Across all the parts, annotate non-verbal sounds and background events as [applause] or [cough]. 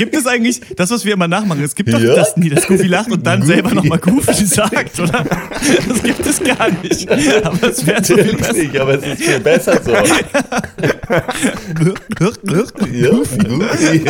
gibt es eigentlich das, was wir immer nachmachen? Es gibt doch ja? das nie, dass Goofy lacht und dann Goofy. selber nochmal Goofy sagt, oder? Das gibt es gar nicht. Aber es wäre so viel besser. Nicht, aber es ist viel besser so. Goofy. Goofy.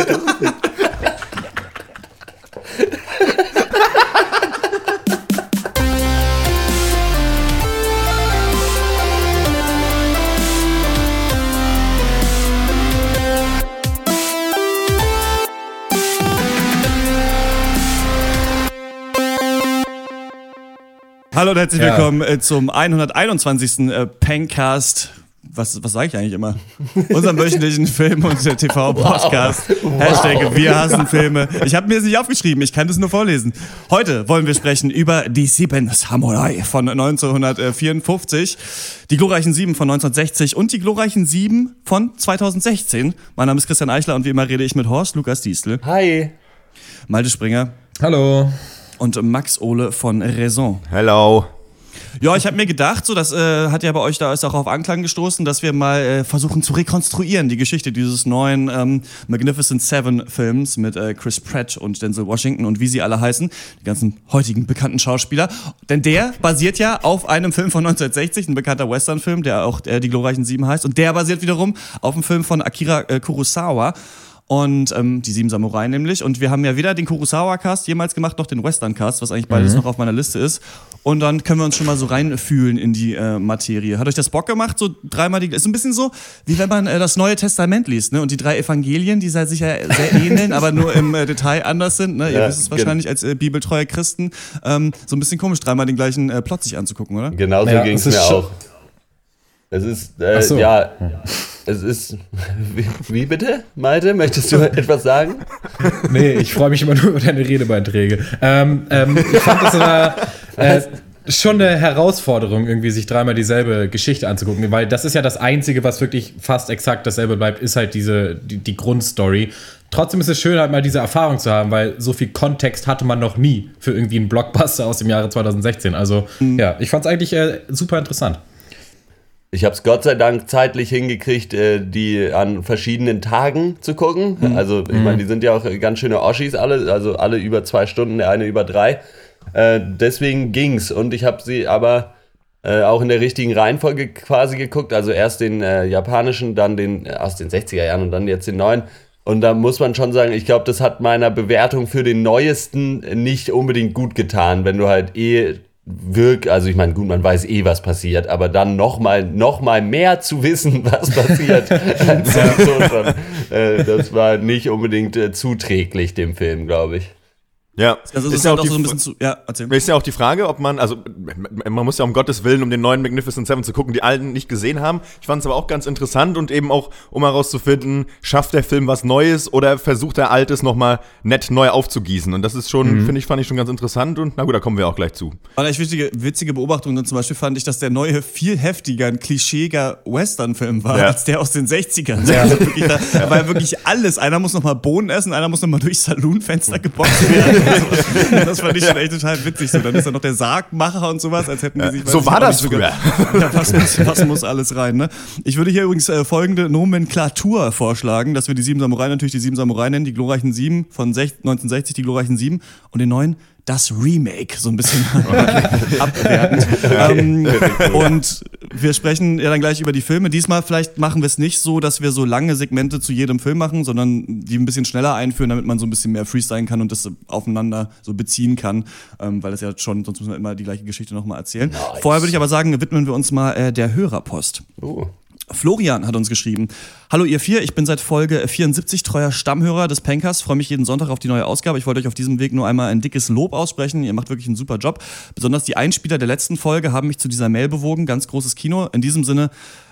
Hallo und herzlich ja. willkommen äh, zum 121. Äh, Pencast. Was, was sage ich eigentlich immer? [laughs] Unserem wöchentlichen Film- und TV-Podcast. Wow. Hashtag Wir hassen Filme. Ich habe mir das nicht aufgeschrieben, ich kann das nur vorlesen. Heute wollen wir sprechen über die Sieben Samurai von 1954, die glorreichen Sieben von 1960 und die glorreichen Sieben von 2016. Mein Name ist Christian Eichler und wie immer rede ich mit Horst Lukas Diestel. Hi. Malte Springer. Hallo und Max Ole von Raison. Hello. Ja, ich habe mir gedacht, so das äh, hat ja bei euch da ist auch auf Anklang gestoßen, dass wir mal äh, versuchen zu rekonstruieren die Geschichte dieses neuen ähm, Magnificent Seven Films mit äh, Chris Pratt und Denzel Washington und wie sie alle heißen, die ganzen heutigen bekannten Schauspieler. Denn der basiert ja auf einem Film von 1960, ein bekannter Western-Film, der auch äh, die glorreichen Sieben heißt, und der basiert wiederum auf einem Film von Akira äh, Kurosawa und ähm, die Sieben Samurai nämlich. Und wir haben ja weder den Kurosawa-Cast jemals gemacht, noch den Western-Cast, was eigentlich beides mhm. noch auf meiner Liste ist. Und dann können wir uns schon mal so reinfühlen in die äh, Materie. Hat euch das Bock gemacht? So dreimal die. Ist ein bisschen so, wie wenn man äh, das Neue Testament liest, ne? Und die drei Evangelien, die sich ja sehr [laughs] ähneln, aber nur im äh, Detail anders sind. Ne? Ihr ja, wisst es wahrscheinlich als äh, bibeltreue Christen. Ähm, so ein bisschen komisch, dreimal den gleichen äh, Plot sich anzugucken, oder? Genau so ja, ging es mir auch. Es ist, äh, so. ja, es ist, [laughs] wie, wie, bitte, Malte, möchtest du etwas sagen? Nee, ich freue mich immer nur über deine Redebeiträge. Ähm, ähm, ich fand das immer [laughs] äh, schon eine Herausforderung, irgendwie sich dreimal dieselbe Geschichte anzugucken, weil das ist ja das Einzige, was wirklich fast exakt dasselbe bleibt, ist halt diese, die, die Grundstory. Trotzdem ist es schön, halt mal diese Erfahrung zu haben, weil so viel Kontext hatte man noch nie für irgendwie einen Blockbuster aus dem Jahre 2016. Also, mhm. ja, ich fand es eigentlich äh, super interessant. Ich habe es Gott sei Dank zeitlich hingekriegt, äh, die an verschiedenen Tagen zu gucken. Mhm. Also ich meine, die sind ja auch ganz schöne Oschis alle, also alle über zwei Stunden, der eine über drei. Äh, deswegen ging's und ich habe sie aber äh, auch in der richtigen Reihenfolge quasi geguckt. Also erst den äh, japanischen, dann den äh, aus den 60er Jahren und dann jetzt den neuen. Und da muss man schon sagen, ich glaube, das hat meiner Bewertung für den neuesten nicht unbedingt gut getan, wenn du halt eh wirk, also ich meine, gut, man weiß eh, was passiert, aber dann nochmal noch mal mehr zu wissen, [laughs] was passiert, [laughs] als so schon, äh, das war nicht unbedingt äh, zuträglich dem Film, glaube ich. Ja, also ist, ja halt auch, so ein bisschen zu, ja, erzähl. Ist ja auch die Frage, ob man, also man muss ja um Gottes Willen, um den neuen Magnificent Seven zu gucken, die alten nicht gesehen haben. Ich fand es aber auch ganz interessant und eben auch, um herauszufinden, schafft der Film was Neues oder versucht er Altes nochmal nett neu aufzugießen. Und das ist schon, mhm. finde ich, fand ich schon ganz interessant und na gut, da kommen wir auch gleich zu. Aber eine witzige, witzige Beobachtung dann zum Beispiel fand ich, dass der neue viel heftiger, ein klischeeiger Western-Film war, ja. als der aus den 60ern. Ja. [laughs] Also wirklich, da ja. war wirklich alles. Einer muss nochmal Bohnen essen, einer muss nochmal durchs Saloonfenster [laughs] geboxt werden. [laughs] das fand ich schon echt total witzig. So, dann ist da noch der Sargmacher und sowas, als hätten die sich. so war das früher. [laughs] ja, was, muss, was muss alles rein, ne? Ich würde hier übrigens äh, folgende Nomenklatur vorschlagen, dass wir die sieben Samurai natürlich die sieben Samurai nennen, die glorreichen sieben von 1960, die glorreichen sieben und den neuen das Remake so ein bisschen [laughs] [laughs] abwertend. ähm, und wir sprechen ja dann gleich über die Filme. Diesmal vielleicht machen wir es nicht so, dass wir so lange Segmente zu jedem Film machen, sondern die ein bisschen schneller einführen, damit man so ein bisschen mehr freestylen kann und das aufeinander so beziehen kann, ähm, weil das ja schon, sonst müssen wir immer die gleiche Geschichte nochmal erzählen. Nice. Vorher würde ich aber sagen, widmen wir uns mal äh, der Hörerpost. Oh. Florian hat uns geschrieben. Hallo ihr vier, ich bin seit Folge 74 treuer Stammhörer des Pankers, freue mich jeden Sonntag auf die neue Ausgabe. Ich wollte euch auf diesem Weg nur einmal ein dickes Lob aussprechen. Ihr macht wirklich einen super Job. Besonders die Einspieler der letzten Folge haben mich zu dieser Mail bewogen. Ganz großes Kino. In diesem Sinne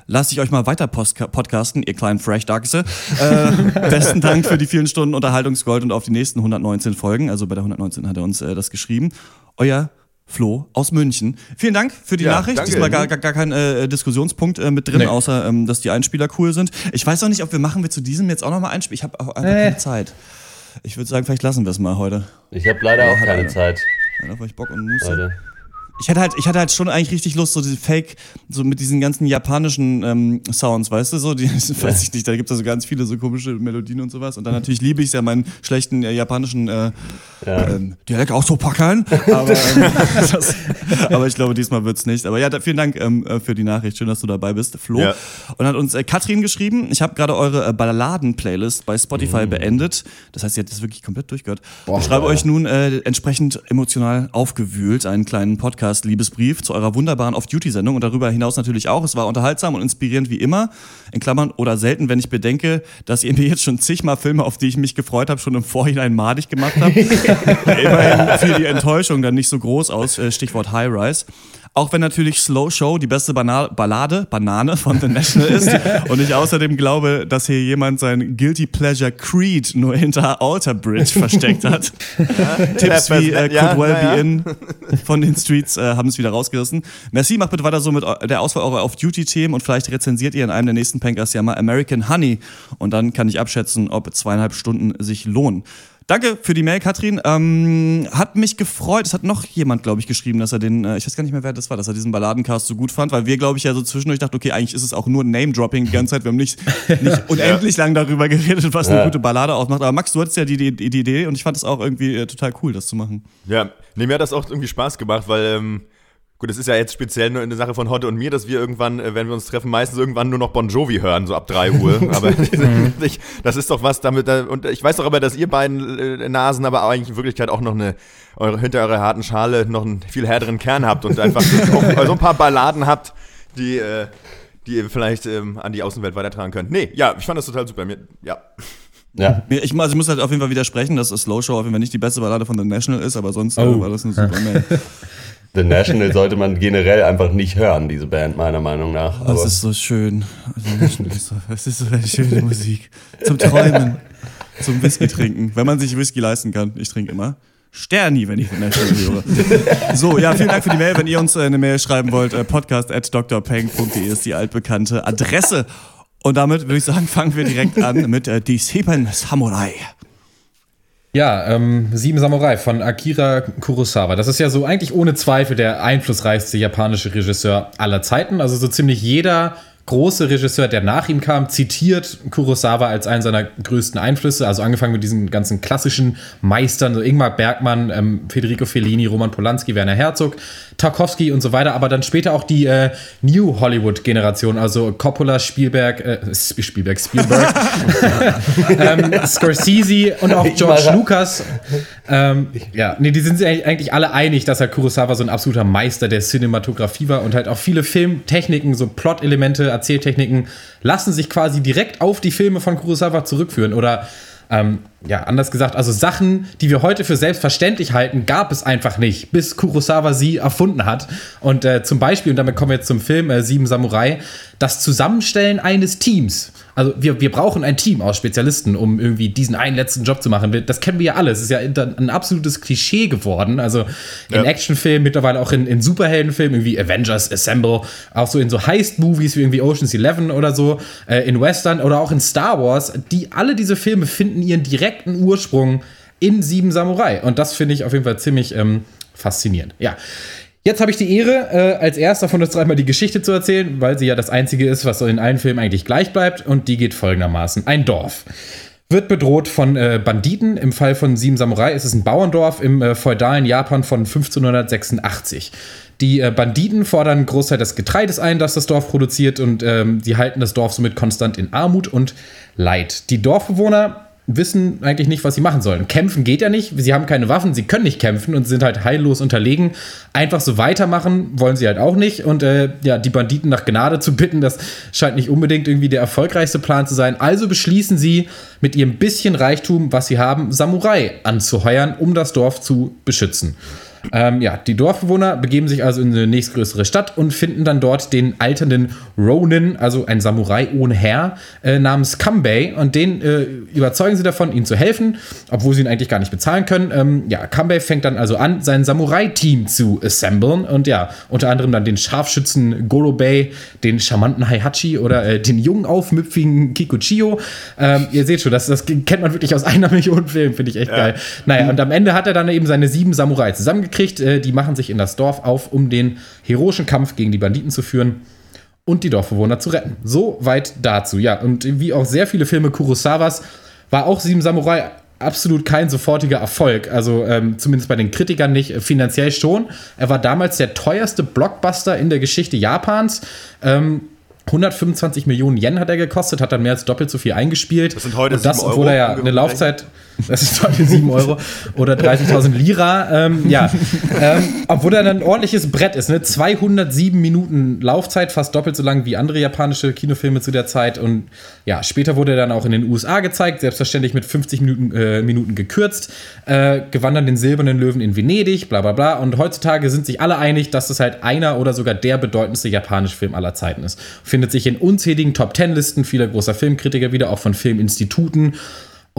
lasse ich euch mal weiter podcasten, ihr kleinen Fresh Darkse. Äh, [laughs] besten Dank für die vielen Stunden Unterhaltungsgold und auf die nächsten 119 Folgen. Also bei der 119 hat er uns äh, das geschrieben. Euer Flo aus München. Vielen Dank für die ja, Nachricht. Danke. Diesmal gar, gar, gar kein äh, Diskussionspunkt äh, mit drin, nee. außer ähm, dass die Einspieler cool sind. Ich weiß auch nicht, ob wir machen wir zu diesem jetzt auch nochmal Einspieler. Ich habe auch einfach äh. keine Zeit. Ich würde sagen, vielleicht lassen wir es mal heute. Ich habe leider auch keine Zeit. Ja, da habe ich Bock und Muße. Heute. Ich hatte halt, ich hatte halt schon eigentlich richtig Lust, so diese Fake, so mit diesen ganzen japanischen ähm, Sounds, weißt du, so, die, [laughs] weiß ich nicht, da gibt es so ganz viele so komische Melodien und sowas. Und dann natürlich liebe ich ja meinen schlechten äh, japanischen äh, ja. ähm, Dialekt auch so packen. [laughs] Aber, ähm, [laughs] das, aber ich glaube, diesmal wird's nicht. Aber ja, da, vielen Dank ähm, äh, für die Nachricht. Schön, dass du dabei bist, Flo. Ja. Und hat uns äh, Katrin geschrieben, ich habe gerade eure äh, Balladen-Playlist bei Spotify mhm. beendet. Das heißt, ihr habt das wirklich komplett durchgehört. Boah, ich schreibe ja. euch nun äh, entsprechend emotional aufgewühlt einen kleinen Podcast Podcast-Liebesbrief zu eurer wunderbaren Off-Duty-Sendung und darüber hinaus natürlich auch. Es war unterhaltsam und inspirierend wie immer, in Klammern oder selten, wenn ich bedenke, dass ihr mir jetzt schon zigmal Filme, auf die ich mich gefreut habe, schon im Vorhinein madig gemacht habt. [laughs] Immerhin fiel die Enttäuschung dann nicht so groß aus, äh, Stichwort High Rise. Auch wenn natürlich Slow Show die beste Bana Ballade, Banane von The National ist. [laughs] und ich außerdem glaube, dass hier jemand sein Guilty Pleasure Creed nur hinter Alter Bridge versteckt hat. [laughs] Ja, Tipps wie äh, Could ja, Well ja, Be In von den Streets äh, haben es wieder rausgerissen. Merci, macht bitte weiter so mit der Auswahl eurer Off-Duty-Themen und vielleicht rezensiert ihr in einem der nächsten Pankers ja mal American Honey. Und dann kann ich abschätzen, ob zweieinhalb Stunden sich lohnen. Danke für die Mail, Katrin. Ähm, hat mich gefreut. Es hat noch jemand, glaube ich, geschrieben, dass er den, äh, ich weiß gar nicht mehr, wer das war, dass er diesen Balladencast so gut fand, weil wir, glaube ich, ja so zwischendurch dachten, okay, eigentlich ist es auch nur Name-Dropping die ganze Zeit. Wir haben nicht, [laughs] nicht unendlich lang darüber geredet, was eine gute Ballade ausmacht. Aber Max, du hattest ja die, die, die Idee und ich fand es auch irgendwie äh, total cool, das zu machen. Ja, nee, mir hat das auch irgendwie Spaß gemacht, weil ähm, Gut, es ist ja jetzt speziell nur eine Sache von Hotte und mir, dass wir irgendwann, äh, wenn wir uns treffen, meistens irgendwann nur noch Bon Jovi hören, so ab 3 Uhr. [laughs] aber [laughs] das ist doch was damit, und ich weiß doch aber, dass ihr beiden äh, Nasen aber eigentlich in Wirklichkeit auch noch eine, eure, hinter eurer harten Schale noch einen viel härteren Kern habt und einfach [laughs] auch so ein paar Balladen habt, die, äh, die ihr vielleicht ähm, an die Außenwelt weitertragen könnt. Nee, ja, ich fand das total super. Mir, ja. Ja. Ich, also ich muss halt auf jeden Fall widersprechen, dass Slow Show auf jeden Fall nicht die beste Ballade von The National ist, aber sonst oh. war das eine super Mail. The National sollte man generell einfach nicht hören, diese Band, meiner Meinung nach. Aber das ist so schön. Es ist so eine schöne [laughs] Musik. Zum Träumen, zum Whisky trinken, wenn man sich Whisky leisten kann. Ich trinke immer. Sterni, wenn ich The National höre. So, ja, vielen Dank für die Mail. Wenn ihr uns äh, eine Mail schreiben wollt, äh, podcast at drpeng.de ist die altbekannte Adresse. Und damit würde ich sagen, fangen wir direkt an mit äh, Die Sieben Samurai. Ja, ähm, Sieben Samurai von Akira Kurosawa. Das ist ja so eigentlich ohne Zweifel der einflussreichste japanische Regisseur aller Zeiten. Also so ziemlich jeder große Regisseur, der nach ihm kam, zitiert Kurosawa als einen seiner größten Einflüsse. Also angefangen mit diesen ganzen klassischen Meistern, so Ingmar Bergmann, ähm, Federico Fellini, Roman Polanski, Werner Herzog, Tarkovsky und so weiter. Aber dann später auch die äh, New Hollywood-Generation, also Coppola, Spielberg, äh, Spielberg, Spielberg, [laughs] ähm, Scorsese und auch George Lucas. Ähm, ja, nee, die sind sich eigentlich alle einig, dass halt Kurosawa so ein absoluter Meister der Cinematografie war und halt auch viele Filmtechniken, so Plot-Elemente, Erzähltechniken lassen sich quasi direkt auf die Filme von Kurosawa zurückführen oder ähm, ja, anders gesagt, also Sachen, die wir heute für selbstverständlich halten, gab es einfach nicht, bis Kurosawa sie erfunden hat. Und äh, zum Beispiel, und damit kommen wir jetzt zum Film äh, Sieben Samurai, das Zusammenstellen eines Teams. Also wir, wir brauchen ein Team aus Spezialisten, um irgendwie diesen einen letzten Job zu machen. Das kennen wir ja alle. Es ist ja ein absolutes Klischee geworden. Also in ja. Actionfilmen, mittlerweile auch in, in Superheldenfilmen, irgendwie Avengers Assemble, auch so in so Heist-Movies wie irgendwie Ocean's Eleven oder so, äh, in Western oder auch in Star Wars. Die alle diese Filme finden ihren direkten Ursprung in Sieben Samurai. Und das finde ich auf jeden Fall ziemlich ähm, faszinierend. Ja. Jetzt habe ich die Ehre, äh, als erster von uns dreimal die Geschichte zu erzählen, weil sie ja das einzige ist, was in allen Filmen eigentlich gleich bleibt. Und die geht folgendermaßen: Ein Dorf wird bedroht von äh, Banditen. Im Fall von Sieben Samurai ist es ein Bauerndorf im äh, feudalen Japan von 1586. Die äh, Banditen fordern Großteil des Getreides ein, das das Dorf produziert, und ähm, sie halten das Dorf somit konstant in Armut und Leid. Die Dorfbewohner wissen eigentlich nicht, was sie machen sollen. Kämpfen geht ja nicht, sie haben keine Waffen, sie können nicht kämpfen und sind halt heillos unterlegen. Einfach so weitermachen wollen sie halt auch nicht. Und äh, ja, die Banditen nach Gnade zu bitten, das scheint nicht unbedingt irgendwie der erfolgreichste Plan zu sein. Also beschließen sie, mit ihrem bisschen Reichtum, was sie haben, Samurai anzuheuern, um das Dorf zu beschützen. Ähm, ja, die Dorfbewohner begeben sich also in eine nächstgrößere Stadt und finden dann dort den alternden Ronin, also ein Samurai ohne Herr, äh, namens Kambei. Und den äh, überzeugen sie davon, ihnen zu helfen, obwohl sie ihn eigentlich gar nicht bezahlen können. Ähm, ja, Kambei fängt dann also an, sein Samurai-Team zu assemblen. Und ja, unter anderem dann den Scharfschützen Gorobei, den charmanten Heihachi oder äh, den jungen, aufmüpfigen Kikuchiyo. Ähm, ihr seht schon, das, das kennt man wirklich aus einer [laughs] Million Filmen, finde ich echt ja. geil. Naja, und am Ende hat er dann eben seine sieben Samurai zusammengekriegt mitgekriegt, äh, die machen sich in das Dorf auf, um den heroischen Kampf gegen die Banditen zu führen und die Dorfbewohner zu retten. So weit dazu, ja. Und wie auch sehr viele Filme Kurosawas war auch Sieben Samurai absolut kein sofortiger Erfolg. Also ähm, zumindest bei den Kritikern nicht, finanziell schon. Er war damals der teuerste Blockbuster in der Geschichte Japans. Ähm, 125 Millionen Yen hat er gekostet, hat dann mehr als doppelt so viel eingespielt. Das sind heute Und das, obwohl er ja eine Laufzeit, das ist heute 7 Euro oder 30.000 Lira, ähm, ja. [laughs] ähm, obwohl er dann ein ordentliches Brett ist, ne? 207 Minuten Laufzeit, fast doppelt so lang wie andere japanische Kinofilme zu der Zeit. Und ja, später wurde er dann auch in den USA gezeigt, selbstverständlich mit 50 Minuten, äh, Minuten gekürzt, äh, gewann dann den Silbernen Löwen in Venedig, bla bla bla. Und heutzutage sind sich alle einig, dass es halt einer oder sogar der bedeutendste japanische Film aller Zeiten ist. Findet sich in unzähligen Top-Ten-Listen vieler großer Filmkritiker wieder, auch von Filminstituten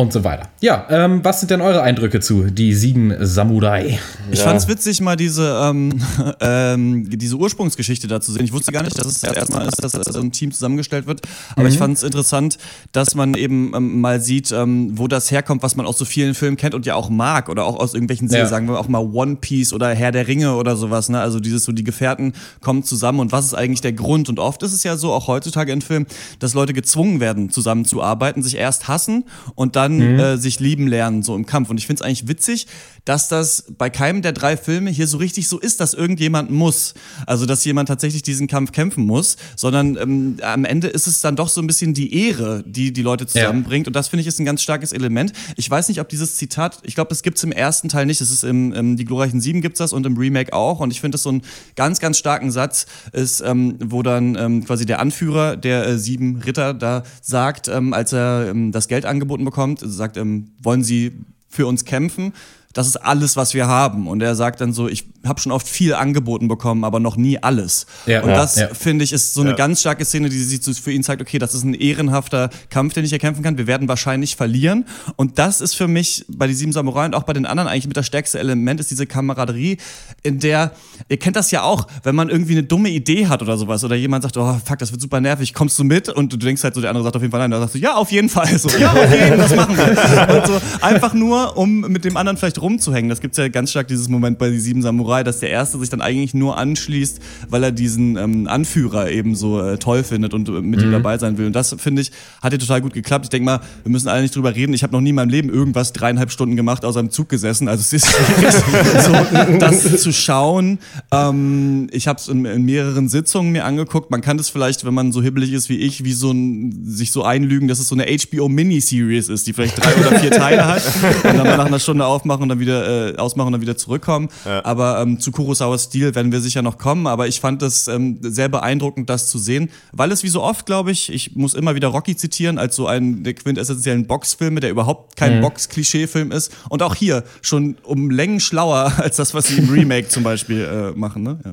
und so weiter. Ja, ähm, was sind denn eure Eindrücke zu Die Sieben Samurai? Ich ja. fand es witzig, mal diese, ähm, [laughs] ähm, diese Ursprungsgeschichte da zu sehen. Ich wusste gar nicht, dass es das erste Mal ist, dass so ein Team zusammengestellt wird. Aber mhm. ich fand es interessant, dass man eben ähm, mal sieht, ähm, wo das herkommt, was man aus so vielen Filmen kennt und ja auch mag. Oder auch aus irgendwelchen Serien, ja. sagen wir auch mal One Piece oder Herr der Ringe oder sowas. Ne? Also dieses so, die Gefährten kommen zusammen und was ist eigentlich der Grund? Und oft ist es ja so, auch heutzutage in Filmen, dass Leute gezwungen werden, zusammenzuarbeiten, sich erst hassen und dann mhm. äh, sich lieben lernen, so im Kampf. Und ich finde es eigentlich witzig, dass das bei keinem der drei Filme hier so richtig so ist, dass irgendjemand muss. Also, dass jemand tatsächlich diesen Kampf kämpfen muss, sondern ähm, am Ende ist es dann doch so ein bisschen die Ehre, die die Leute zusammenbringt. Ja. Und das finde ich ist ein ganz starkes Element. Ich weiß nicht, ob dieses Zitat, ich glaube, es gibt es im ersten Teil nicht. Es ist im, im Die glorreichen Sieben gibt es das und im Remake auch. Und ich finde das so einen ganz, ganz starken Satz, ist, ähm, wo dann ähm, quasi der Anführer der äh, sieben Ritter da sagt, ähm, als er ähm, das Geld angeboten bekommt, sagt, ähm, wollen Sie für uns kämpfen? Das ist alles, was wir haben. Und er sagt dann so, ich habe schon oft viel angeboten bekommen, aber noch nie alles. Ja, und das, ja. finde ich, ist so eine ja. ganz starke Szene, die sich für ihn zeigt, okay, das ist ein ehrenhafter Kampf, den ich erkämpfen kann. Wir werden wahrscheinlich verlieren. Und das ist für mich bei die Sieben Samurai und auch bei den anderen eigentlich mit das stärkste Element, ist diese Kameraderie, in der, ihr kennt das ja auch, wenn man irgendwie eine dumme Idee hat oder sowas oder jemand sagt, oh fuck, das wird super nervig, kommst du mit? Und du denkst halt so, der andere sagt auf jeden Fall nein. Da sagst du, ja, auf jeden Fall. So, ja, auf jeden Fall, das machen wir. Und so einfach nur, um mit dem anderen vielleicht rumzuhängen. Das gibt es ja ganz stark dieses Moment bei die Sieben Samurai, dass der erste sich dann eigentlich nur anschließt, weil er diesen ähm, Anführer eben so äh, toll findet und äh, mit mhm. ihm dabei sein will. Und das, finde ich, hat ja total gut geklappt. Ich denke mal, wir müssen alle nicht drüber reden. Ich habe noch nie in meinem Leben irgendwas dreieinhalb Stunden gemacht, außer im Zug gesessen. Also es ist schwierig, [laughs] so, das zu schauen. Ähm, ich habe es in, in, mehreren Sitzungen mir angeguckt. Man kann das vielleicht, wenn man so hibbelig ist wie ich, wie so ein, sich so einlügen, dass es so eine HBO-Miniseries ist, die vielleicht drei oder vier Teile hat und dann mal nach einer Stunde aufmachen und dann wieder äh, ausmachen und dann wieder zurückkommen. Ja. Aber ähm, zu Kurosawas Stil werden wir sicher noch kommen. Aber ich fand es ähm, sehr beeindruckend, das zu sehen, weil es wie so oft, glaube ich, ich muss immer wieder Rocky zitieren, als so einen der quintessentiellen Boxfilme, der überhaupt kein mhm. Box-Klischee-Film ist. Und auch hier schon um Längen schlauer [laughs] als das, was sie im Remake zum Beispiel äh, machen. Ne? Ja.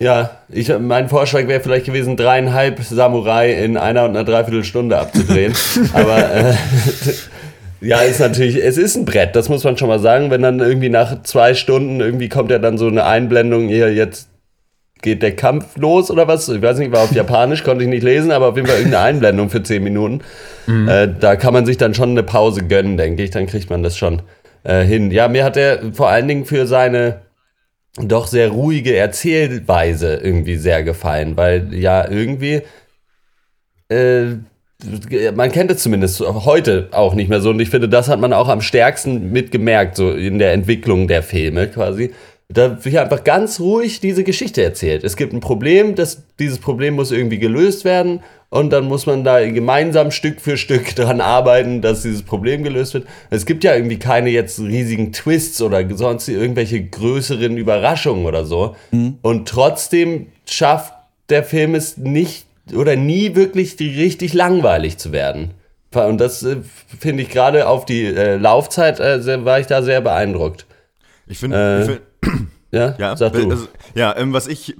Ja, ich, mein Vorschlag wäre vielleicht gewesen, dreieinhalb Samurai in einer und einer Dreiviertelstunde abzudrehen. [laughs] Aber äh, Ja, ist natürlich, es ist ein Brett, das muss man schon mal sagen. Wenn dann irgendwie nach zwei Stunden irgendwie kommt ja dann so eine Einblendung, hier jetzt geht der Kampf los oder was? Ich weiß nicht, war auf Japanisch, konnte ich nicht lesen, aber auf jeden Fall irgendeine Einblendung für zehn Minuten. Mhm. Äh, da kann man sich dann schon eine Pause gönnen, denke ich. Dann kriegt man das schon äh, hin. Ja, mir hat er vor allen Dingen für seine doch sehr ruhige Erzählweise irgendwie sehr gefallen, weil ja irgendwie äh, man kennt es zumindest heute auch nicht mehr so und ich finde, das hat man auch am stärksten mitgemerkt, so in der Entwicklung der Filme quasi. Da wird einfach ganz ruhig diese Geschichte erzählt. Es gibt ein Problem, das, dieses Problem muss irgendwie gelöst werden und dann muss man da gemeinsam Stück für Stück [laughs] daran arbeiten, dass dieses Problem gelöst wird. Es gibt ja irgendwie keine jetzt riesigen Twists oder sonst irgendwelche größeren Überraschungen oder so. Mhm. Und trotzdem schafft der Film es nicht oder nie wirklich die richtig langweilig zu werden. Und das äh, finde ich gerade auf die äh, Laufzeit äh, war ich da sehr beeindruckt. Ich finde, äh, ja, [clears throat] ja, sag du. Also, ja, ähm, was ich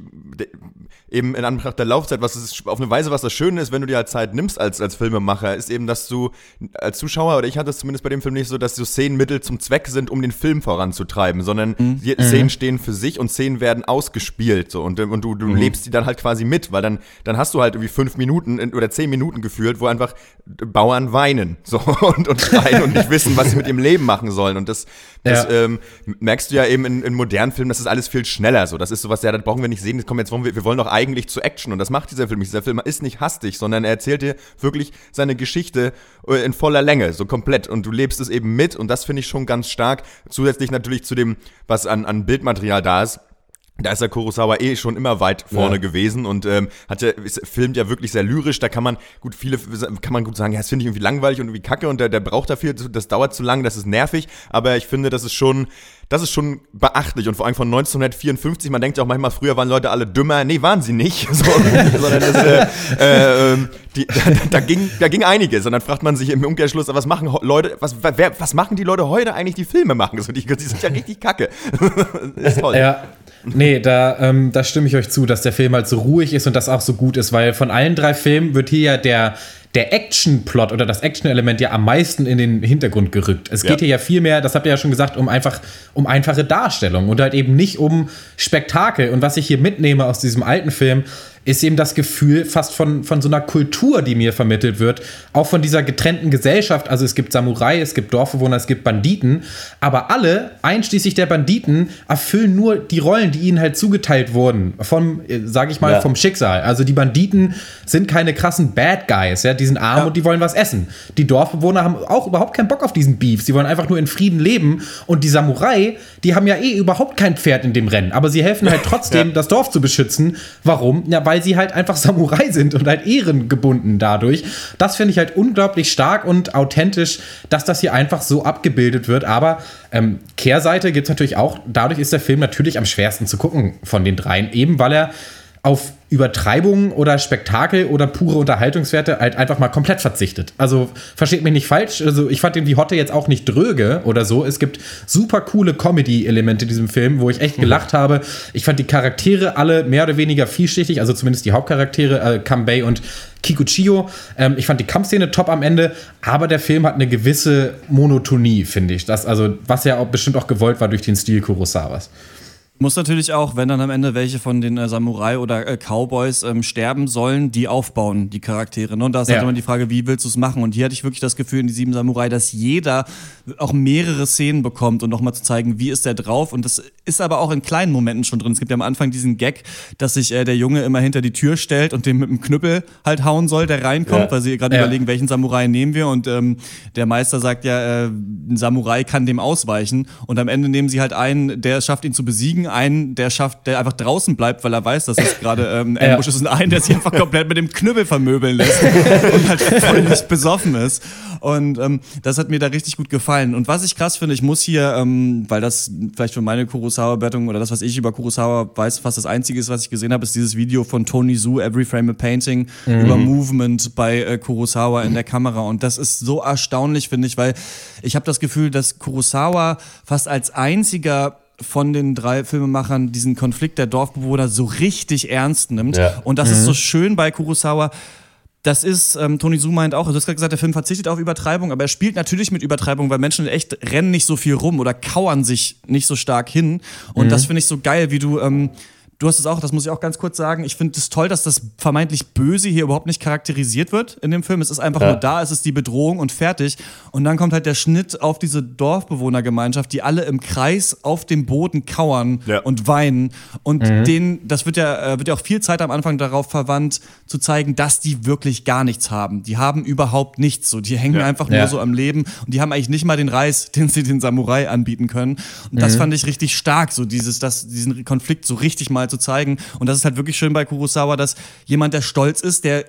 eben in Anbetracht der Laufzeit, was ist auf eine Weise, was das Schöne ist, wenn du dir halt Zeit nimmst als, als Filmemacher, ist eben, dass du als Zuschauer, oder ich hatte es zumindest bei dem Film nicht so, dass so Szenen Mittel zum Zweck sind, um den Film voranzutreiben, sondern mhm. die Szenen stehen für sich und Szenen werden ausgespielt so und, und du, du mhm. lebst die dann halt quasi mit, weil dann, dann hast du halt irgendwie fünf Minuten oder zehn Minuten gefühlt, wo einfach Bauern weinen so [laughs] und, und schreien und nicht wissen, was sie mit ihrem Leben machen sollen. Und das, das ja. ähm, merkst du ja eben in, in modernen Filmen, das ist alles viel schneller so. Das ist sowas, ja, das brauchen wir nicht sehen, das kommen jetzt, wollen wir, wir wollen doch eigentlich zu Action. Und das macht dieser Film nicht. Dieser Film ist nicht hastig, sondern er erzählt dir wirklich seine Geschichte äh, in voller Länge, so komplett. Und du lebst es eben mit und das finde ich schon ganz stark. Zusätzlich natürlich zu dem, was an, an Bildmaterial da ist da ist der Kurosawa eh schon immer weit vorne ja. gewesen und ähm, hat ja, filmt ja wirklich sehr lyrisch. Da kann man gut viele kann man gut sagen, ja, das finde ich irgendwie langweilig und irgendwie kacke und der, der braucht dafür, das dauert zu lang, das ist nervig. Aber ich finde, das ist schon, das ist schon beachtlich und vor allem von 1954. Man denkt ja auch manchmal, früher waren Leute alle dümmer. Nee, waren sie nicht, [laughs] so, sondern das, äh, äh, die, [laughs] da, da, ging, da ging einiges. Und dann fragt man sich im Umkehrschluss, was machen Leute, was, wer, was machen die Leute heute eigentlich, die Filme machen? So, die, die sind ja richtig kacke. [laughs] ist toll. Ja. Nee, da, ähm, da stimme ich euch zu, dass der Film halt so ruhig ist und das auch so gut ist, weil von allen drei Filmen wird hier ja der, der Action-Plot oder das Action-Element ja am meisten in den Hintergrund gerückt. Es ja. geht hier ja viel mehr, das habt ihr ja schon gesagt, um einfach um einfache Darstellung und halt eben nicht um Spektakel. Und was ich hier mitnehme aus diesem alten Film, ist eben das Gefühl fast von, von so einer Kultur, die mir vermittelt wird, auch von dieser getrennten Gesellschaft. Also es gibt Samurai, es gibt Dorfbewohner, es gibt Banditen, aber alle, einschließlich der Banditen, erfüllen nur die Rollen, die ihnen halt zugeteilt wurden, vom, äh, sage ich mal, ja. vom Schicksal. Also die Banditen sind keine krassen Bad Guys, ja, die sind arm ja. und die wollen was essen. Die Dorfbewohner haben auch überhaupt keinen Bock auf diesen Beef, sie wollen einfach nur in Frieden leben und die Samurai, die haben ja eh überhaupt kein Pferd in dem Rennen, aber sie helfen halt [laughs] trotzdem, ja. das Dorf zu beschützen. Warum? Ja, weil weil sie halt einfach [laughs] Samurai sind und halt ehrengebunden dadurch. Das finde ich halt unglaublich stark und authentisch, dass das hier einfach so abgebildet wird. Aber ähm, Kehrseite gibt es natürlich auch. Dadurch ist der Film natürlich am schwersten zu gucken von den dreien, eben weil er auf Übertreibungen oder Spektakel oder pure Unterhaltungswerte halt einfach mal komplett verzichtet. Also versteht mich nicht falsch, also ich fand den wie Hotte jetzt auch nicht dröge oder so. Es gibt super coole Comedy-Elemente in diesem Film, wo ich echt gelacht mhm. habe. Ich fand die Charaktere alle mehr oder weniger vielschichtig, also zumindest die Hauptcharaktere, äh, Kambei und Kikuchiyo. Ähm, ich fand die Kampfszene top am Ende, aber der Film hat eine gewisse Monotonie, finde ich. Das, also, was ja auch bestimmt auch gewollt war durch den Stil Kurosawas. Muss natürlich auch, wenn dann am Ende welche von den äh, Samurai oder äh, Cowboys ähm, sterben sollen, die aufbauen, die Charaktere. Ne? Und da ist halt ja. halt immer die Frage, wie willst du es machen? Und hier hatte ich wirklich das Gefühl in die sieben Samurai, dass jeder auch mehrere Szenen bekommt und nochmal zu zeigen, wie ist der drauf. Und das ist aber auch in kleinen Momenten schon drin. Es gibt ja am Anfang diesen Gag, dass sich äh, der Junge immer hinter die Tür stellt und den mit dem Knüppel halt hauen soll, der reinkommt, ja. weil sie gerade ja. überlegen, welchen Samurai nehmen wir. Und ähm, der Meister sagt ja, äh, ein Samurai kann dem ausweichen. Und am Ende nehmen sie halt einen, der schafft, ihn zu besiegen einen, der schafft, der einfach draußen bleibt, weil er weiß, dass es [laughs] gerade ähm, ein Ambush ist und einen, der sich einfach komplett mit dem Knüppel vermöbeln lässt [laughs] und halt voll nicht besoffen ist. Und ähm, das hat mir da richtig gut gefallen. Und was ich krass finde, ich muss hier, ähm, weil das vielleicht für meine Kurosawa-Wertung oder das, was ich über Kurosawa weiß, fast das Einzige ist, was ich gesehen habe, ist dieses Video von Tony Su, Every Frame a Painting, mhm. über Movement bei äh, Kurosawa in der Kamera. Und das ist so erstaunlich, finde ich, weil ich habe das Gefühl, dass Kurosawa fast als einziger von den drei Filmemachern diesen Konflikt der Dorfbewohner so richtig ernst nimmt. Ja. Und das mhm. ist so schön bei Kurosawa. Das ist, ähm, Tony Su meint auch, du hast gerade gesagt, der Film verzichtet auf Übertreibung, aber er spielt natürlich mit Übertreibung, weil Menschen echt rennen nicht so viel rum oder kauern sich nicht so stark hin. Und mhm. das finde ich so geil, wie du ähm, Du hast es auch, das muss ich auch ganz kurz sagen. Ich finde es toll, dass das vermeintlich Böse hier überhaupt nicht charakterisiert wird in dem Film. Es ist einfach ja. nur da, es ist die Bedrohung und fertig. Und dann kommt halt der Schnitt auf diese Dorfbewohnergemeinschaft, die alle im Kreis auf dem Boden kauern ja. und weinen. Und mhm. denen, das wird ja, äh, wird ja auch viel Zeit am Anfang darauf verwandt, zu zeigen, dass die wirklich gar nichts haben. Die haben überhaupt nichts. So, die hängen ja. einfach nur so am Leben und die haben eigentlich nicht mal den Reis, [laughs] den sie den Samurai anbieten können. Und mhm. das fand ich richtig stark, so dieses, das, diesen Konflikt so richtig mal zu zeigen. Und das ist halt wirklich schön bei Kurosawa, dass jemand, der stolz ist, der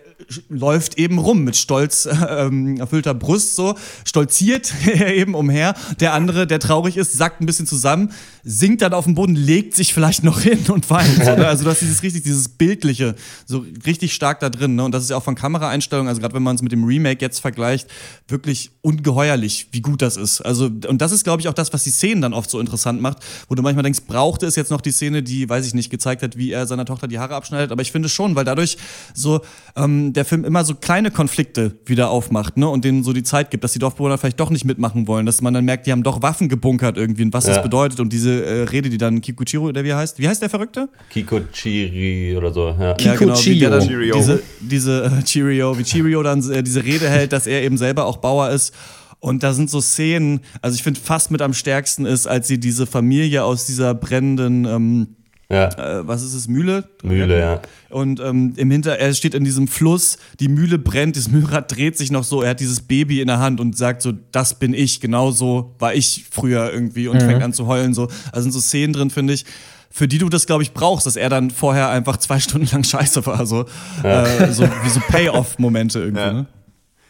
läuft eben rum mit stolz [laughs] ähm, erfüllter Brust so, stolziert [laughs] eben umher. Der andere, der traurig ist, sackt ein bisschen zusammen, sinkt dann auf den Boden, legt sich vielleicht noch hin und weint. Oder? Also das ist dieses richtig, dieses Bildliche, so richtig stark da drin. Ne? Und das ist ja auch von Kameraeinstellungen, also gerade wenn man es mit dem Remake jetzt vergleicht, wirklich ungeheuerlich, wie gut das ist. Also, und das ist, glaube ich, auch das, was die Szenen dann oft so interessant macht, wo du manchmal denkst, brauchte es jetzt noch die Szene, die, weiß ich nicht, gezeigt gezeigt hat, wie er seiner Tochter die Haare abschneidet. Aber ich finde schon, weil dadurch so ähm, der Film immer so kleine Konflikte wieder aufmacht, ne? Und denen so die Zeit gibt, dass die Dorfbewohner vielleicht doch nicht mitmachen wollen, dass man dann merkt, die haben doch Waffen gebunkert irgendwie und was ja. das bedeutet. Und diese äh, Rede, die dann Kikuchiro, der wie heißt, wie heißt der Verrückte? Kikuchiri oder so, ja. ja genau, wie der dann diese, diese äh, Cheerio, wie Cheerio dann äh, diese Rede hält, dass er eben selber auch Bauer ist. Und da sind so Szenen, also ich finde fast mit am stärksten ist, als sie diese Familie aus dieser brennenden ähm, ja. Äh, was ist es? Mühle? Mühle, ja. Und ähm, im Hinter, er steht in diesem Fluss, die Mühle brennt, das [laughs] Mühlrad dreht sich noch so, er hat dieses Baby in der Hand und sagt so, das bin ich, genau so war ich früher irgendwie und mhm. fängt an zu heulen so. Also sind so Szenen drin, finde ich, für die du das, glaube ich, brauchst, dass er dann vorher einfach zwei [laughs] Stunden lang scheiße war. So, ja. äh, so wie so Payoff-Momente irgendwie, ja. ne?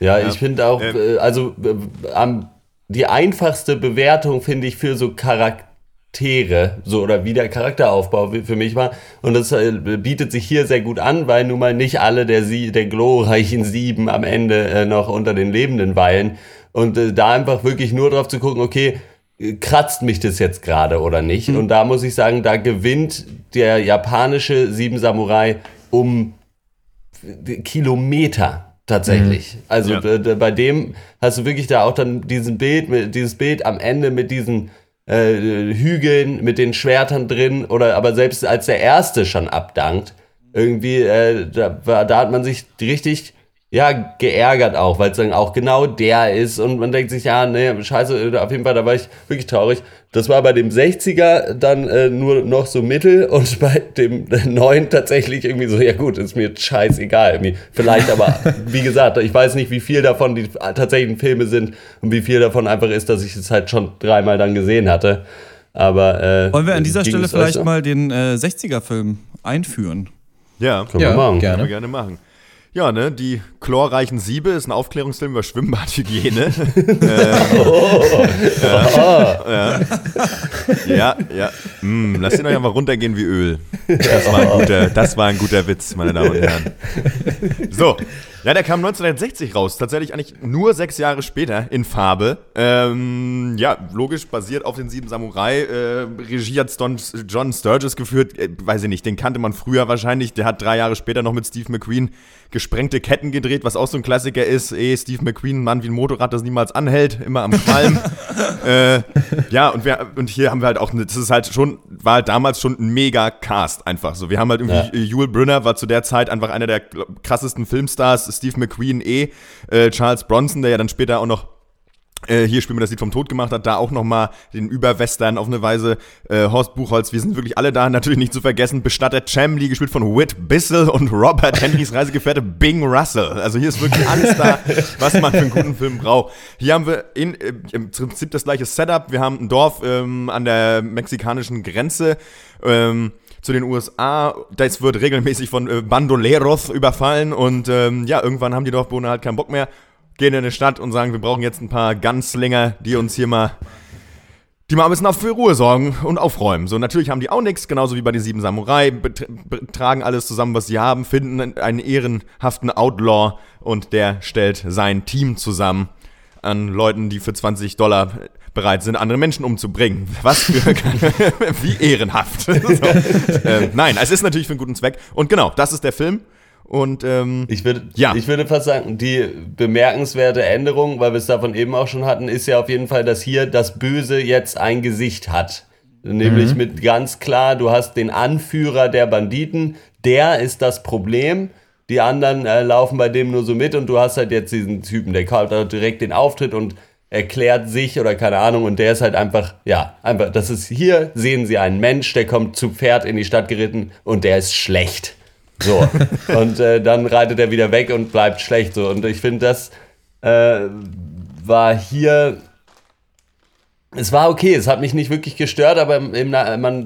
Ja, ich finde auch, äh, also äh, die einfachste Bewertung finde ich für so Charakter Charaktere, so oder wie der Charakteraufbau für mich war. Und das äh, bietet sich hier sehr gut an, weil nun mal nicht alle der, Sie der glorreichen Sieben am Ende äh, noch unter den Lebenden weilen. Und äh, da einfach wirklich nur drauf zu gucken, okay, kratzt mich das jetzt gerade oder nicht? Mhm. Und da muss ich sagen, da gewinnt der japanische Sieben Samurai um Kilometer tatsächlich. Mhm. Also ja. bei dem hast du wirklich da auch dann diesen Bild, dieses Bild am Ende mit diesen äh, Hügeln mit den Schwertern drin oder aber selbst als der erste schon abdankt, irgendwie, äh, da, da hat man sich richtig ja, geärgert auch, weil es dann auch genau der ist und man denkt sich, ja, nee, scheiße, auf jeden Fall, da war ich wirklich traurig. Das war bei dem 60er dann äh, nur noch so mittel [laughs] und bei dem neuen tatsächlich irgendwie so, ja gut, ist mir scheißegal. Irgendwie. Vielleicht aber, [laughs] wie gesagt, ich weiß nicht, wie viel davon die tatsächlichen Filme sind und wie viel davon einfach ist, dass ich es halt schon dreimal dann gesehen hatte. Aber äh, Wollen wir an dieser Stelle vielleicht mal den äh, 60er-Film einführen? Ja, können ja, wir machen. Gerne. Können wir gerne machen. Ja, ne, die chlorreichen Siebe ist ein Aufklärungsfilm über Schwimmbadhygiene. [laughs] äh, oh. ja, ja, ja, ja. Mm, lasst ihn euch einfach runtergehen wie Öl. Das war, ein guter, das war ein guter Witz, meine Damen und Herren. So, ja, der kam 1960 raus. Tatsächlich eigentlich nur sechs Jahre später in Farbe. Ähm, ja, logisch basiert auf den Sieben Samurai. Äh, Regie hat Don, John Sturges geführt. Äh, weiß ich nicht, den kannte man früher wahrscheinlich. Der hat drei Jahre später noch mit Steve McQueen gesprengte Ketten gedreht, was auch so ein Klassiker ist. Eh, Steve McQueen, ein Mann wie ein Motorrad, das niemals anhält, immer am Qualm. [laughs] äh, ja, und, wir, und hier haben wir halt auch, eine, das ist halt schon, war halt damals schon ein mega Cast einfach so. Wir haben halt irgendwie, ja. Yul Brynner war zu der Zeit einfach einer der krassesten Filmstars Steve McQueen eh, äh, Charles Bronson, der ja dann später auch noch äh, hier spielen wir das Lied vom Tod gemacht hat, da auch nochmal den Überwestern auf eine Weise. Äh, Horst Buchholz, wir sind wirklich alle da, [laughs] natürlich nicht zu vergessen. Bestatter Chamley, gespielt von Whit Bissell und Robert Henrys Reisegefährte Bing Russell. Also hier ist wirklich alles da, was man für einen guten Film braucht. Hier haben wir in, äh, im Prinzip das gleiche Setup. Wir haben ein Dorf ähm, an der mexikanischen Grenze. Ähm, zu den USA. Das wird regelmäßig von äh, Bandoleros überfallen und ähm, ja, irgendwann haben die Dorfbewohner halt keinen Bock mehr, gehen in eine Stadt und sagen, wir brauchen jetzt ein paar Ganzlinger, die uns hier mal die mal ein bisschen für Ruhe sorgen und aufräumen. So, natürlich haben die auch nichts, genauso wie bei den sieben Samurai, tragen alles zusammen, was sie haben, finden einen ehrenhaften Outlaw und der stellt sein Team zusammen an Leuten, die für 20 Dollar bereit sind, andere Menschen umzubringen. Was für, [laughs] [laughs] wie ehrenhaft. [laughs] so. äh, nein, es ist natürlich für einen guten Zweck. Und genau, das ist der Film. Und ähm, ich würde, ja. ich würde fast sagen, die bemerkenswerte Änderung, weil wir es davon eben auch schon hatten, ist ja auf jeden Fall, dass hier das Böse jetzt ein Gesicht hat. Nämlich mhm. mit ganz klar, du hast den Anführer der Banditen, der ist das Problem. Die anderen äh, laufen bei dem nur so mit und du hast halt jetzt diesen Typen, der hat direkt den Auftritt und erklärt sich oder keine Ahnung und der ist halt einfach, ja, einfach, das ist hier, sehen sie einen Mensch, der kommt zu Pferd in die Stadt geritten und der ist schlecht. So. [laughs] und äh, dann reitet er wieder weg und bleibt schlecht. So. Und ich finde, das äh, war hier. Es war okay, es hat mich nicht wirklich gestört, aber im, im,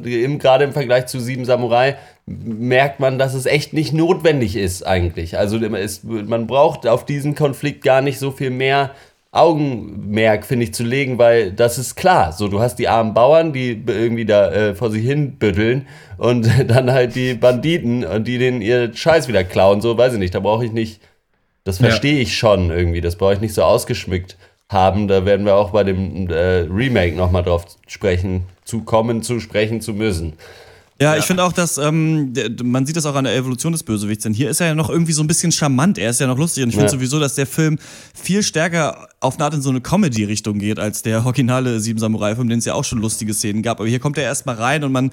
im, gerade im Vergleich zu Sieben Samurai merkt man, dass es echt nicht notwendig ist eigentlich. Also es, man braucht auf diesen Konflikt gar nicht so viel mehr Augenmerk, finde ich, zu legen, weil das ist klar. So, du hast die armen Bauern, die irgendwie da äh, vor sich hin bütteln und [laughs] dann halt die Banditen und die den ihr Scheiß wieder klauen. So, weiß ich nicht, da brauche ich nicht, das verstehe ja. ich schon irgendwie, das brauche ich nicht so ausgeschmückt haben. Da werden wir auch bei dem äh, Remake nochmal drauf sprechen, zu kommen, zu sprechen zu müssen. Ja, ja. ich finde auch, dass ähm, man sieht das auch an der Evolution des Bösewichts. Denn hier ist er ja noch irgendwie so ein bisschen charmant. Er ist ja noch lustig. Und ich finde ja. sowieso, dass der Film viel stärker auf eine Art in so eine Comedy-Richtung geht als der originale Sieben Samurai-Film, den es ja auch schon lustige Szenen gab. Aber hier kommt er erstmal rein und man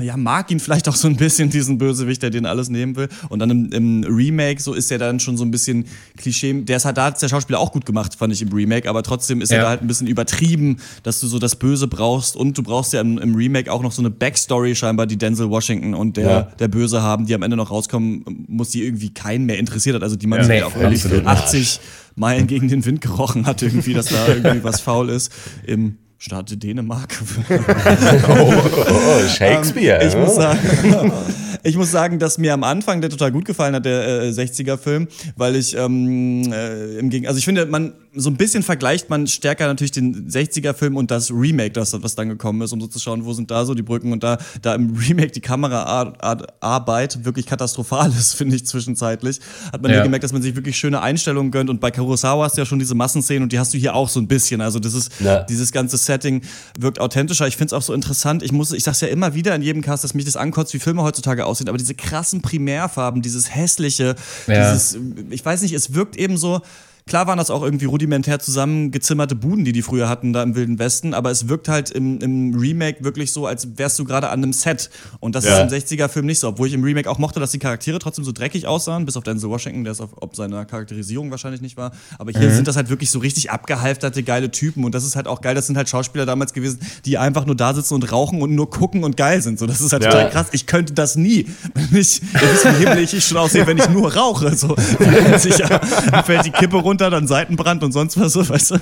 ja, mag ihn vielleicht auch so ein bisschen, diesen Bösewicht, der den alles nehmen will. Und dann im, im Remake, so ist er dann schon so ein bisschen Klischee. Der ist halt, da hat der Schauspieler auch gut gemacht, fand ich im Remake, aber trotzdem ist ja. er da halt ein bisschen übertrieben, dass du so das Böse brauchst und du brauchst ja im, im Remake auch noch so eine Backstory scheinbar, die Denzel Washington und der, ja. der Böse haben, die am Ende noch rauskommen, muss die irgendwie keinen mehr interessiert hat. Also die man ja, nee, auch ehrlich 80 Meilen gegen den Wind gerochen hat, irgendwie, dass da irgendwie was faul ist. Im Staat Dänemark. oh, [laughs] oh, oh, Shakespeare. Ähm, ich, muss sagen, ich muss sagen, dass mir am Anfang der total gut gefallen hat, der äh, 60er-Film, weil ich ähm, äh, im Gegen also ich finde, man so ein bisschen vergleicht man stärker natürlich den 60er-Film und das Remake, das, was dann gekommen ist, um so zu schauen, wo sind da so die Brücken und da, da im Remake die Kameraarbeit wirklich katastrophal ist, [laughs] finde ich zwischenzeitlich. Hat man ja. gemerkt, dass man sich wirklich schöne Einstellungen gönnt und bei Kurosawa hast du ja schon diese Massenszenen und die hast du hier auch so ein bisschen. Also das ist, ja. dieses ganze Setting wirkt authentischer. Ich finde es auch so interessant. Ich muss, ich sag's ja immer wieder in jedem Cast, dass mich das ankotzt, wie Filme heutzutage aussehen, aber diese krassen Primärfarben, dieses hässliche, ja. dieses, ich weiß nicht, es wirkt eben so, Klar waren das auch irgendwie rudimentär zusammengezimmerte Buden, die die früher hatten da im Wilden Westen, aber es wirkt halt im, im Remake wirklich so, als wärst du gerade an einem Set. Und das ja. ist im 60er-Film nicht so. Obwohl ich im Remake auch mochte, dass die Charaktere trotzdem so dreckig aussahen, bis auf Denzel Washington, der es auf, ob seiner Charakterisierung wahrscheinlich nicht war. Aber hier mhm. sind das halt wirklich so richtig abgehalfterte, geile Typen. Und das ist halt auch geil. Das sind halt Schauspieler damals gewesen, die einfach nur da sitzen und rauchen und nur gucken und geil sind. So, das ist halt ja. total krass. Ich könnte das nie. [laughs] Wenn ich, wie himmelig ich schon aussehe, wenn ich nur rauche. So, [laughs] dann fällt die Kippe runter, dann Seitenbrand und sonst was so, weißt du?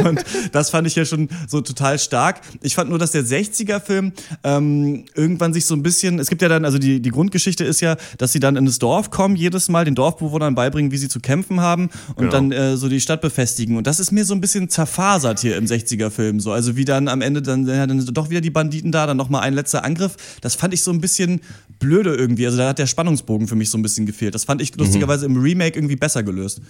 [laughs] Und das fand ich ja schon so total stark. Ich fand nur, dass der 60er-Film ähm, irgendwann sich so ein bisschen, es gibt ja dann, also die, die Grundgeschichte ist ja, dass sie dann in das Dorf kommen, jedes Mal den Dorfbewohnern beibringen, wie sie zu kämpfen haben und genau. dann äh, so die Stadt befestigen. Und das ist mir so ein bisschen zerfasert hier im 60er-Film. So. Also wie dann am Ende dann, ja, dann sind doch wieder die Banditen da, dann nochmal ein letzter Angriff. Das fand ich so ein bisschen blöde irgendwie. Also da hat der Spannungsbogen für mich so ein bisschen gefehlt. Das fand ich lustigerweise im Remake irgendwie besser gelöst.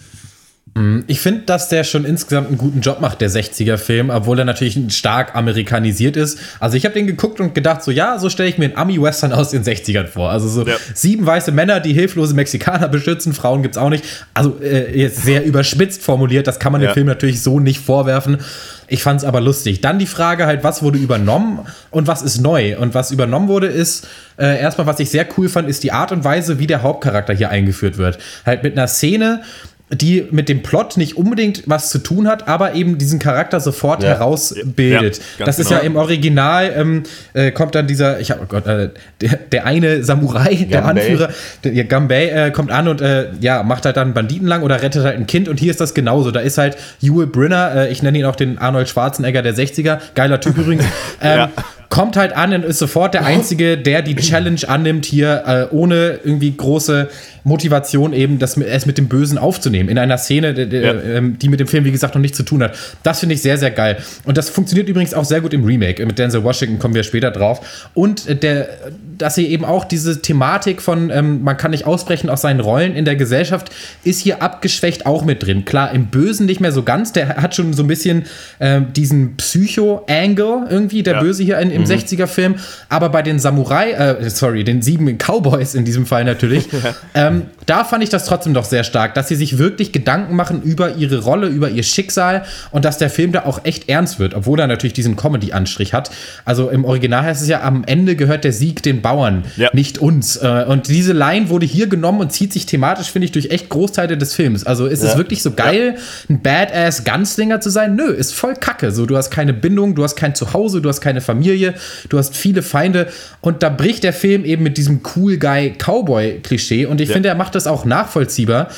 Mhm. Ich finde, dass der schon insgesamt einen guten Job macht, der 60er-Film, obwohl er natürlich stark amerikanisiert ist. Also ich habe den geguckt und gedacht, so ja, so stelle ich mir einen Ami-Western aus den 60ern vor. Also so ja. sieben weiße Männer, die hilflose Mexikaner beschützen, Frauen gibt es auch nicht. Also äh, jetzt sehr [laughs] überspitzt formuliert, das kann man ja. dem Film natürlich so nicht vorwerfen. Ich fand es aber lustig. Dann die Frage halt, was wurde übernommen und was ist neu? Und was übernommen wurde, ist äh, erstmal, was ich sehr cool fand, ist die Art und Weise, wie der Hauptcharakter hier eingeführt wird. Halt mit einer Szene, die mit dem Plot nicht unbedingt was zu tun hat, aber eben diesen Charakter sofort ja. herausbildet. Ja, das ist genau. ja im Original, ähm, äh, kommt dann dieser, ich hab, oh Gott, äh, der, der, eine Samurai, Gambay. der Anführer, der Gambay äh, kommt an und äh, ja, macht halt dann Banditen lang oder rettet halt ein Kind und hier ist das genauso. Da ist halt Yul Brynner, äh, ich nenne ihn auch den Arnold Schwarzenegger der 60er, geiler Typ übrigens, [laughs] ähm, ja kommt halt an und ist sofort der Einzige, der die Challenge annimmt, hier äh, ohne irgendwie große Motivation eben, das es mit dem Bösen aufzunehmen. In einer Szene, die, ja. Ähm, die mit dem Film, wie gesagt, noch nichts zu tun hat. Das finde ich sehr, sehr geil. Und das funktioniert übrigens auch sehr gut im Remake. Mit Denzel Washington kommen wir später drauf. Und äh, der, dass sie eben auch diese Thematik von, ähm, man kann nicht ausbrechen aus seinen Rollen in der Gesellschaft, ist hier abgeschwächt auch mit drin. Klar, im Bösen nicht mehr so ganz. Der hat schon so ein bisschen äh, diesen Psycho-Angle irgendwie, der ja. Böse hier in, im mhm. 60er-Film. Aber bei den Samurai, äh, sorry, den sieben Cowboys in diesem Fall natürlich, [laughs] ähm, da fand ich das trotzdem doch sehr stark, dass sie sich wirklich Gedanken machen über ihre Rolle, über ihr Schicksal und dass der Film da auch echt ernst wird, obwohl er natürlich diesen Comedy-Anstrich hat. Also im Original heißt es ja, am Ende gehört der Sieg den Bauern, ja. nicht uns. Äh, und diese Line wurde hier genommen und zieht sich thematisch, finde ich, durch echt Großteile des Films. Also ist ja. es wirklich so geil, ein Badass-Gunslinger zu sein? Nö, ist voll kacke. So, du hast keine Bindung, du hast kein Zuhause, du hast keine Familie, du hast viele Feinde und da bricht der Film eben mit diesem Cool Guy-Cowboy-Klischee und ich ja. finde, er macht das auch nachvollziehbar.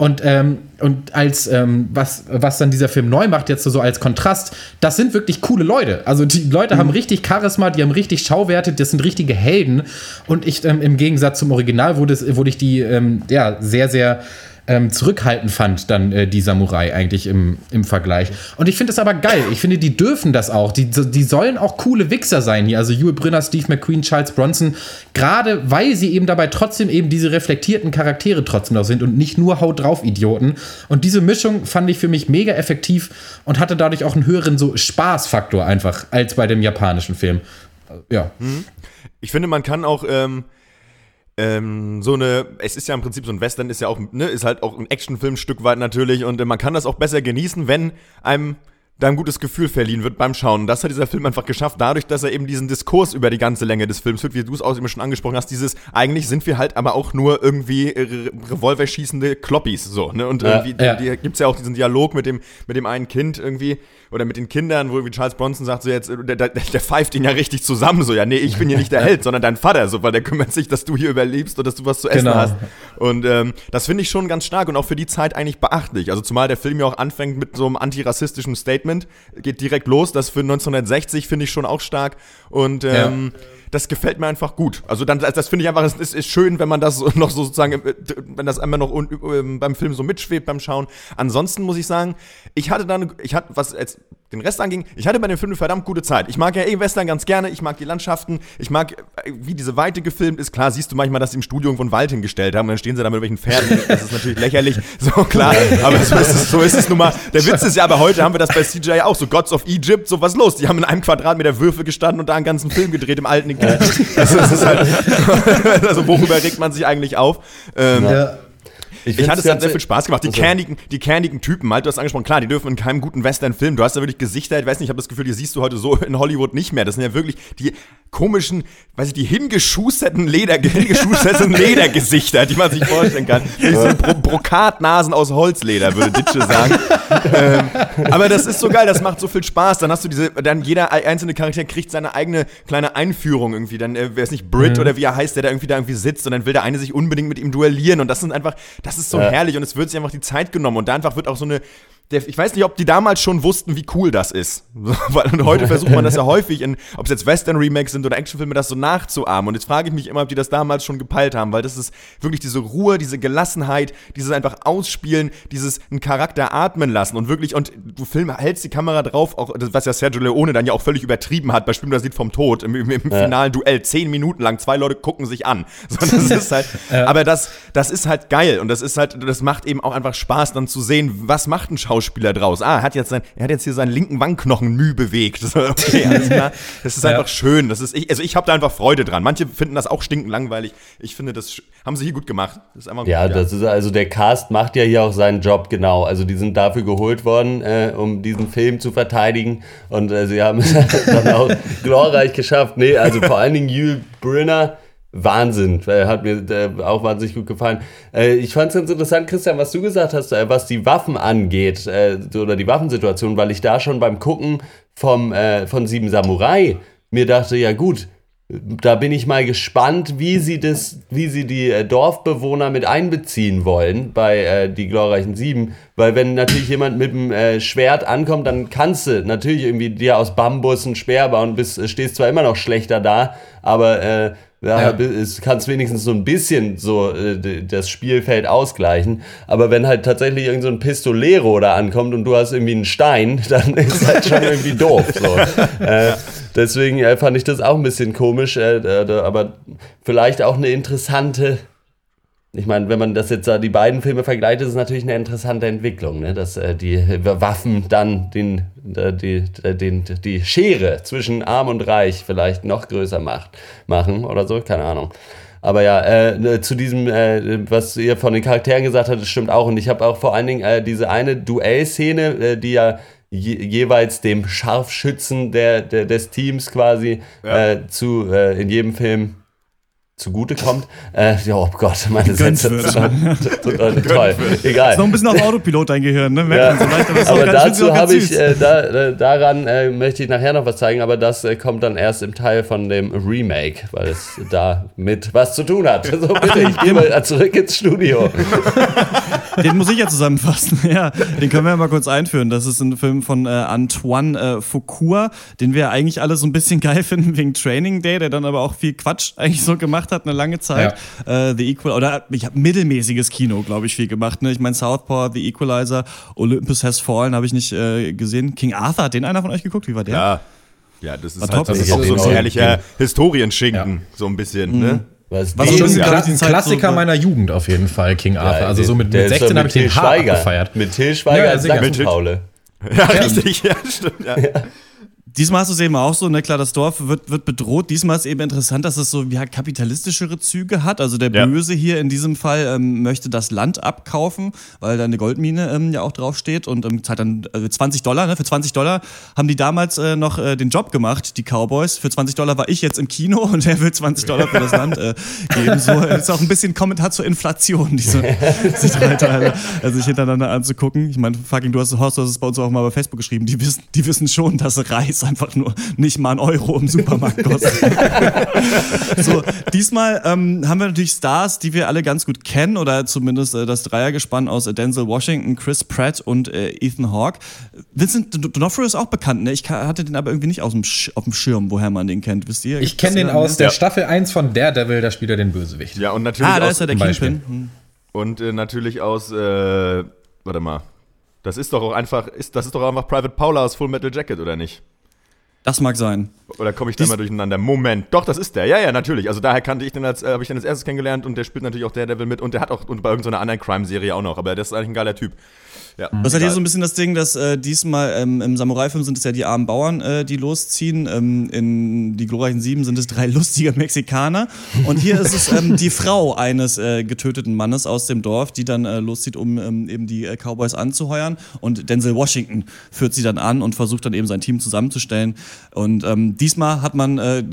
Und, ähm, und als ähm, was, was dann dieser Film neu macht, jetzt so als Kontrast, das sind wirklich coole Leute. Also die Leute mhm. haben richtig Charisma, die haben richtig Schauwerte, das sind richtige Helden. Und ich ähm, im Gegensatz zum Original wurde, wurde ich die ähm, ja, sehr, sehr ähm, zurückhaltend fand, dann äh, die Samurai eigentlich im, im Vergleich. Und ich finde das aber geil. Ich finde, die dürfen das auch. Die, die sollen auch coole Wichser sein hier. Also Hugh Brinner, Steve McQueen, Charles Bronson. Gerade weil sie eben dabei trotzdem eben diese reflektierten Charaktere trotzdem noch sind und nicht nur Haut drauf Idioten. Und diese Mischung fand ich für mich mega effektiv und hatte dadurch auch einen höheren so Spaßfaktor einfach als bei dem japanischen Film. ja. Mhm. Ich finde, man kann auch ähm, ähm, so eine, es ist ja im Prinzip so ein Western, ist ja auch, ne, ist halt auch ein Actionfilm ein Stück weit natürlich und äh, man kann das auch besser genießen, wenn einem da ein gutes Gefühl verliehen wird beim Schauen. Und das hat dieser Film einfach geschafft, dadurch, dass er eben diesen Diskurs über die ganze Länge des Films führt, wie du es auch eben schon angesprochen hast, dieses, eigentlich sind wir halt aber auch nur irgendwie Re Revolverschießende Kloppis, so, ne? Und ja, irgendwie, ja. Die, die, gibt's ja auch diesen Dialog mit dem, mit dem einen Kind irgendwie, oder mit den Kindern, wo wie Charles Bronson sagt, so jetzt, der, der, der pfeift ihn ja richtig zusammen, so, ja, nee, ich bin hier nicht der [laughs] Held, sondern dein Vater, so, weil der kümmert sich, dass du hier überlebst und dass du was zu essen genau. hast. Und ähm, das finde ich schon ganz stark und auch für die Zeit eigentlich beachtlich. Also zumal der Film ja auch anfängt mit so einem antirassistischen Statement, geht direkt los, das für 1960 finde ich schon auch stark. Und ähm, ja das gefällt mir einfach gut. Also dann, das finde ich einfach, es ist, ist, schön, wenn man das [laughs] noch so sozusagen, äh, wenn das einmal noch ähm, beim Film so mitschwebt beim Schauen. Ansonsten muss ich sagen, ich hatte dann, ich hatte, was jetzt den Rest anging, ich hatte bei dem Film eine verdammt gute Zeit. Ich mag ja eh Western ganz gerne, ich mag die Landschaften, ich mag, äh, wie diese Weite gefilmt ist. Klar, siehst du manchmal, dass sie im Studio irgendwo einen Wald hingestellt haben und dann stehen sie da mit welchen Pferden. Das ist natürlich lächerlich, [laughs] so klar, aber so ist, es, so ist es nun mal. Der Witz ist ja, aber heute haben wir das bei CGI auch, so Gods of Egypt, so was los. Die haben in einem Quadratmeter Würfel gestanden und da einen ganzen Film gedreht im alten [laughs] also, halt, [laughs] also worüber regt man sich eigentlich auf? Ähm, ja. Ich, ich hatte es hat sehr viel Spaß gemacht. Die, also. kernigen, die kernigen Typen, halt, du hast angesprochen, klar, die dürfen in keinem guten Western-Film. Du hast da wirklich Gesichter, ich weiß nicht, ich habe das Gefühl, die siehst du heute so in Hollywood nicht mehr. Das sind ja wirklich die komischen, weiß ich, die hingeschusterten Leder, [laughs] hingeschusterten Ledergesichter, die man sich vorstellen kann. Ja. Bro Brokatnasen aus Holzleder, würde Ditsche sagen. [laughs] ähm, aber das ist so geil, das macht so viel Spaß. Dann hast du diese, dann jeder einzelne Charakter kriegt seine eigene kleine Einführung irgendwie. Dann, äh, wer ist nicht Brit mhm. oder wie er heißt, der da irgendwie da irgendwie sitzt und dann will der eine sich unbedingt mit ihm duellieren. Und das sind einfach, das ist so ja. herrlich und es wird sich einfach die Zeit genommen und da einfach wird auch so eine der, ich weiß nicht, ob die damals schon wussten, wie cool das ist. [laughs] Weil heute versucht man das ja [laughs] häufig, in, ob es jetzt Western-Remakes sind oder Actionfilme, das so nachzuahmen. Und jetzt frage ich mich immer, ob die das damals schon gepeilt haben, weil das ist wirklich diese Ruhe, diese Gelassenheit, dieses einfach Ausspielen, dieses einen Charakter atmen lassen und wirklich, und du Film hältst die Kamera drauf, auch, was ja Sergio Leone dann ja auch völlig übertrieben hat, beispielsweise das Lied vom Tod im, im, im ja. finalen Duell, zehn Minuten lang, zwei Leute gucken sich an. [laughs] So, das ist halt, ja. Aber das, das ist halt geil und das ist halt, das macht eben auch einfach Spaß, dann zu sehen, was macht ein Schauspieler Schauspieler draus. Ah, er hat jetzt, sein, er hat jetzt hier seinen linken Wangenknochen müh bewegt. [laughs] Okay, alles [laughs] klar. Das ist ja. einfach schön. Das ist, ich, also ich habe da einfach Freude dran. Manche finden das auch stinkend langweilig. Ich finde, das haben sie hier gut gemacht. Das ist einfach ja, gut, das ist also der Cast macht ja hier auch seinen Job genau. Also die sind dafür geholt worden, äh, um diesen Film zu verteidigen. Und äh, sie haben es [laughs] dann auch glorreich geschafft. Nee, also vor allen Dingen Yul Brynner Wahnsinn. Hat mir äh, auch wahnsinnig gut gefallen. Äh, ich fand es ganz interessant, Christian, was du gesagt hast, äh, was die Waffen angeht äh, oder die Waffensituation, weil ich da schon beim Gucken vom, äh, von Sieben Samurai mir dachte, ja gut, da bin ich mal gespannt, wie sie das, wie sie die äh, Dorfbewohner mit einbeziehen wollen bei äh, die glorreichen Sieben. Weil wenn natürlich jemand mit dem äh, Schwert ankommt, dann kannst du natürlich irgendwie dir aus Bambus ein Speer bauen, bist, stehst zwar immer noch schlechter da, aber äh, ja, ja. es kannst wenigstens so ein bisschen so äh, das Spielfeld ausgleichen. Aber wenn halt tatsächlich irgend so ein Pistolero da ankommt und du hast irgendwie einen Stein, [laughs] dann ist halt schon irgendwie doof. So. [laughs] Äh, deswegen äh, fand ich das auch ein bisschen komisch, äh, aber vielleicht auch eine interessante ich meine, wenn man das jetzt die beiden Filme vergleicht, ist es natürlich eine interessante Entwicklung, ne? dass äh, die Waffen dann den, äh, die, äh, den, die Schere zwischen Arm und Reich vielleicht noch größer macht, machen oder so, keine Ahnung. Aber ja, äh, zu diesem, äh, was ihr von den Charakteren gesagt habt, das stimmt auch. Und ich habe auch vor allen Dingen äh, diese eine Duellszene, äh, die ja je, jeweils dem Scharfschützen der, der, des Teams quasi ja. äh, zu in jedem Film zugute kommt. Äh, ja, oh Gott, meine Sätze sind [laughs] toll. Egal. Ist noch ein bisschen auf Autopilot dein Gehirn, ne? Ja. So leicht, aber, aber dazu habe ich, äh, da, äh, daran äh, möchte ich nachher noch was zeigen, aber das äh, kommt dann erst im Teil von dem Remake, weil es da mit was zu tun hat. So bitte, ich gehe mal zurück ins Studio. [laughs] Den muss ich ja zusammenfassen. [laughs] Ja, den können wir ja mal kurz einführen. Das ist ein Film von äh, Antoine Foucault, den wir eigentlich alle so ein bisschen geil finden wegen Training Day, der dann aber auch viel Quatsch eigentlich so gemacht gemacht hat, eine lange Zeit. Ja. Äh, The Equal, oder ich habe mittelmäßiges Kino, glaube ich, viel gemacht. Ne? Ich meine, Southpaw, The Equalizer, Olympus Has Fallen habe ich nicht äh, gesehen. King Arthur, hat den einer von euch geguckt? Wie war der? Ja. Ja, das ist, halt, das ist auch so ein herrlicher Historienschinken, ja. so ein bisschen, mhm. ne? Was, was schon ein, Kla ein Klassiker so meiner Jugend auf jeden Fall, King Arthur. Ja, also so mit, mit 16 habe ich den hart gefeiert. Mit Til Schweiger ja, als Paule. Ja, [laughs] richtig, ja, stimmt. Ja. Diesmal hast du es eben auch so, ne, klar, das Dorf wird, wird bedroht. Diesmal ist eben interessant, dass es so ja, kapitalistischere Züge hat. Also der ja. Böse hier in diesem Fall ähm, möchte das Land abkaufen, weil da eine Goldmine ähm, ja auch draufsteht und ähm, zahlt dann äh, 20 Dollar. Ne? Für 20 Dollar haben die damals äh, noch äh, den Job gemacht, die Cowboys. Für 20 Dollar war ich jetzt im Kino [laughs] und er will 20 Dollar für das Land äh, geben. So ist auch ein bisschen Kommentar zur Inflation, diese, diese drei Teile, also sich hintereinander anzugucken. Ich meine, fucking, du hast, Horst, du hast es bei uns auch mal bei Facebook geschrieben. Die wissen, die wissen schon, dass Reis einfach nur nicht mal ein Euro im Supermarkt kostet. [laughs] so, diesmal ähm, haben wir natürlich Stars, die wir alle ganz gut kennen oder zumindest äh, das Dreiergespann aus äh, Denzel Washington, Chris Pratt und äh, Ethan Hawke. Vincent D'Onofrio ist auch bekannt, ne? Ich hatte den aber irgendwie nicht aus dem auf dem Schirm, woher man den kennt, wisst ihr? Ich kenne den aus der ja. Staffel 1 von Daredevil, da spielt er den Bösewicht. Ja, und natürlich Ah, da ist er der Kingpin. Hm. Und äh, natürlich aus äh, warte mal. Das ist doch auch einfach ist das ist doch einfach Private Paula aus Full Metal Jacket oder nicht? Das mag sein. Oder komme ich da mal durcheinander? Moment, doch, das ist der. Ja, ja, natürlich. Also daher kannte ich den als, äh, habe ich den als erstes kennengelernt und der spielt natürlich auch Daredevil mit und der hat auch und bei irgendeiner anderen Crime-Serie auch noch. Aber der ist eigentlich ein geiler Typ. Ja, das hat hier so ein bisschen das Ding, dass äh, diesmal ähm, im Samurai-Film sind es ja die armen Bauern, äh, die losziehen. Ähm, in die glorreichen Sieben sind es drei [laughs] lustige Mexikaner. Und hier ist es ähm, die Frau eines äh, getöteten Mannes aus dem Dorf, die dann äh, loszieht, um ähm, eben die äh, Cowboys anzuheuern. Und Denzel Washington führt sie dann an und versucht dann eben sein Team zusammenzustellen. Und ähm, diesmal hat man, äh,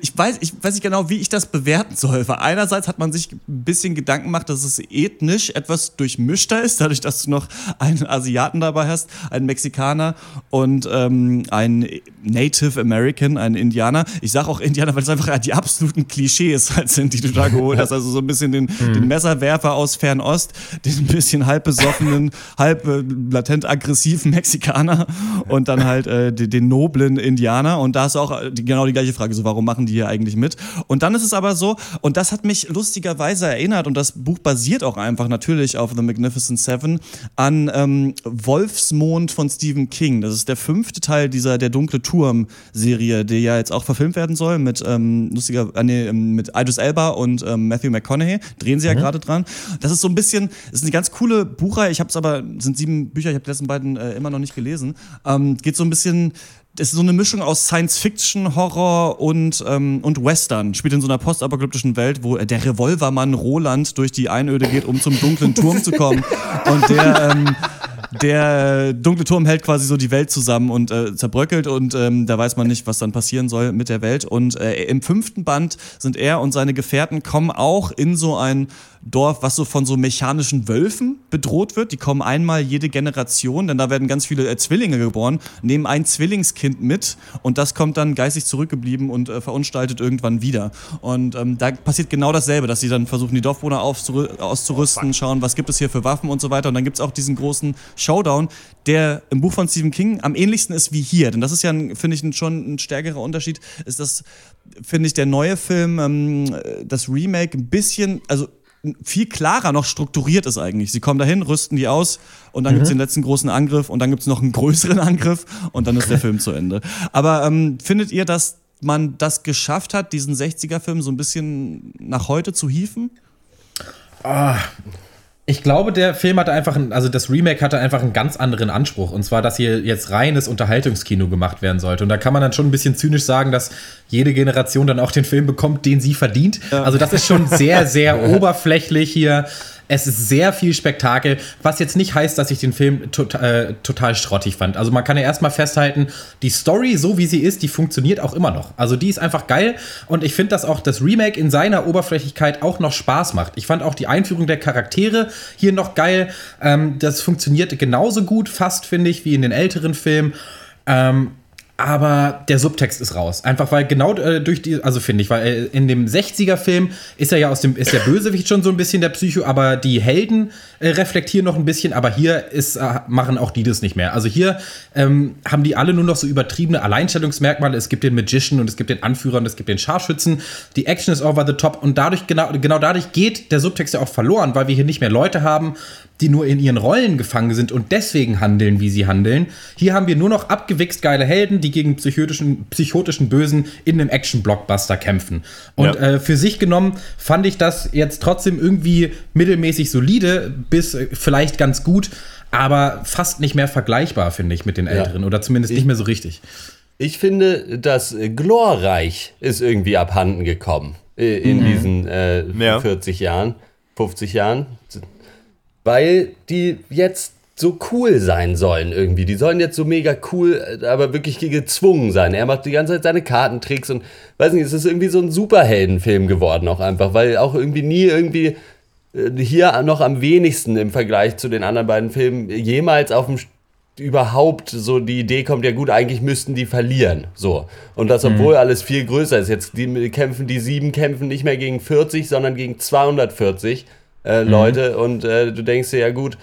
ich weiß, ich weiß nicht genau, wie ich das bewerten soll. Weil einerseits hat man sich ein bisschen Gedanken gemacht, dass es ethnisch etwas durchmischter ist, dadurch, dass du noch einen Asiaten dabei hast, einen Mexikaner und ähm, einen Native American, einen Indianer. Ich sage auch Indianer, weil es einfach die absoluten Klischees halt sind, die du da geholt hast. Also so ein bisschen den, mhm. den Messerwerfer aus Fernost, den ein bisschen halb besoffenen, halb äh, latent aggressiven Mexikaner und dann halt äh, den, den, noblen Indianer. Und da ist auch die, genau die gleiche Frage, so warum machen die hier eigentlich mit? Und dann ist es aber so, und das hat mich lustigerweise erinnert, und das Buch basiert auch einfach natürlich auf The Magnificent Seven, an ähm, Wolfsmond von Stephen King. Das ist der fünfte Teil dieser Der dunkle Turm-Serie, die ja jetzt auch verfilmt werden soll mit ähm, lustiger, äh, nee, ähm, mit Idris Elba und ähm, Matthew McConaughey. Drehen sie ja mhm. gerade dran. Das ist so ein bisschen, das ist eine ganz coole Buchreihe. Ich habe es aber, sind sieben Bücher, ich habe die letzten beiden äh, immer noch nicht gelesen. Ähm, geht so ein bisschen das ist so eine Mischung aus Science-Fiction, Horror und, ähm, und Western. Spielt in so einer postapokalyptischen Welt, wo der Revolvermann Roland durch die Einöde geht, um zum dunklen Turm zu kommen. Und der ähm, der dunkle Turm hält quasi so die Welt zusammen und äh, zerbröckelt und ähm, da weiß man nicht, was dann passieren soll mit der Welt. Und äh, im fünften Band sind er und seine Gefährten kommen auch in so ein Dorf, was so von so mechanischen Wölfen bedroht wird. Die kommen einmal jede Generation, denn da werden ganz viele äh, Zwillinge geboren, nehmen ein Zwillingskind mit und das kommt dann geistig zurückgeblieben und äh, verunstaltet irgendwann wieder. Und ähm, da passiert genau dasselbe, dass sie dann versuchen, die Dorfbewohner auszurüsten, schauen, was gibt es hier für Waffen und so weiter. Und dann gibt es auch diesen großen Showdown, der im Buch von Stephen King am ähnlichsten ist wie hier. Denn das ist ja, finde ich, schon ein stärkerer Unterschied, ist das, finde ich, der neue Film, ähm, das Remake ein bisschen, also viel klarer noch strukturiert ist eigentlich. Sie kommen dahin, rüsten die aus und dann mhm. gibt es den letzten großen Angriff und dann gibt es noch einen größeren Angriff und dann ist der Film zu Ende. Aber ähm, findet ihr, dass man das geschafft hat, diesen 60er-Film so ein bisschen nach heute zu hieven? Ah, ich glaube, der Film hatte einfach, ein, also das Remake hatte einfach einen ganz anderen Anspruch. Und zwar, dass hier jetzt reines Unterhaltungskino gemacht werden sollte. Und da kann man dann schon ein bisschen zynisch sagen, dass jede Generation dann auch den Film bekommt, den sie verdient. Ja. Also das ist schon sehr, sehr [laughs] oberflächlich hier. Es ist sehr viel Spektakel, was jetzt nicht heißt, dass ich den Film tot, äh, total schrottig fand. Also man kann ja erstmal festhalten, die Story, so wie sie ist, die funktioniert auch immer noch. Also die ist einfach geil und ich finde, dass auch das Remake in seiner Oberflächlichkeit auch noch Spaß macht. Ich fand auch die Einführung der Charaktere hier noch geil. Ähm, das funktioniert genauso gut, fast finde ich, wie in den älteren Filmen. Ähm, aber der Subtext ist raus. Einfach weil genau äh, durch die, also finde ich, weil äh, in dem 60er-Film ist er ja aus dem, ist der Bösewicht schon so ein bisschen der Psycho, aber die Helden äh, reflektieren noch ein bisschen, aber hier ist, äh, machen auch die das nicht mehr. Also hier ähm, haben die alle nur noch so übertriebene Alleinstellungsmerkmale. Es gibt den Magician und es gibt den Anführer und es gibt den Scharfschützen. Die Action ist over the top und dadurch, genau, genau dadurch geht der Subtext ja auch verloren, weil wir hier nicht mehr Leute haben, die nur in ihren Rollen gefangen sind und deswegen handeln, wie sie handeln. Hier haben wir nur noch abgewichst geile Helden, die gegen psychotischen, psychotischen Bösen in einem Action-Blockbuster kämpfen. Und ja. äh, für sich genommen fand ich das jetzt trotzdem irgendwie mittelmäßig solide, bis äh, vielleicht ganz gut, aber fast nicht mehr vergleichbar, finde ich, mit den älteren. Ja. Oder zumindest ich, nicht mehr so richtig. ich finde, das Glorreich ist irgendwie abhanden gekommen äh, in mhm. diesen äh, ja. 40 Jahren, 50 Jahren. Weil die jetzt so cool sein sollen irgendwie. Die sollen jetzt so mega cool, aber wirklich gezwungen sein. Er macht die ganze Zeit seine Kartentricks und weiß nicht, es ist irgendwie so ein Superheldenfilm geworden auch einfach, weil auch irgendwie nie irgendwie äh, hier noch am wenigsten im Vergleich zu den anderen beiden Filmen jemals auf dem überhaupt so die Idee kommt, ja gut, eigentlich müssten die verlieren. So. Und das, obwohl mhm. alles viel größer ist. Jetzt die kämpfen, die sieben kämpfen nicht mehr gegen 40, sondern gegen 240 äh, mhm. Leute. Und äh, du denkst dir, ja gut,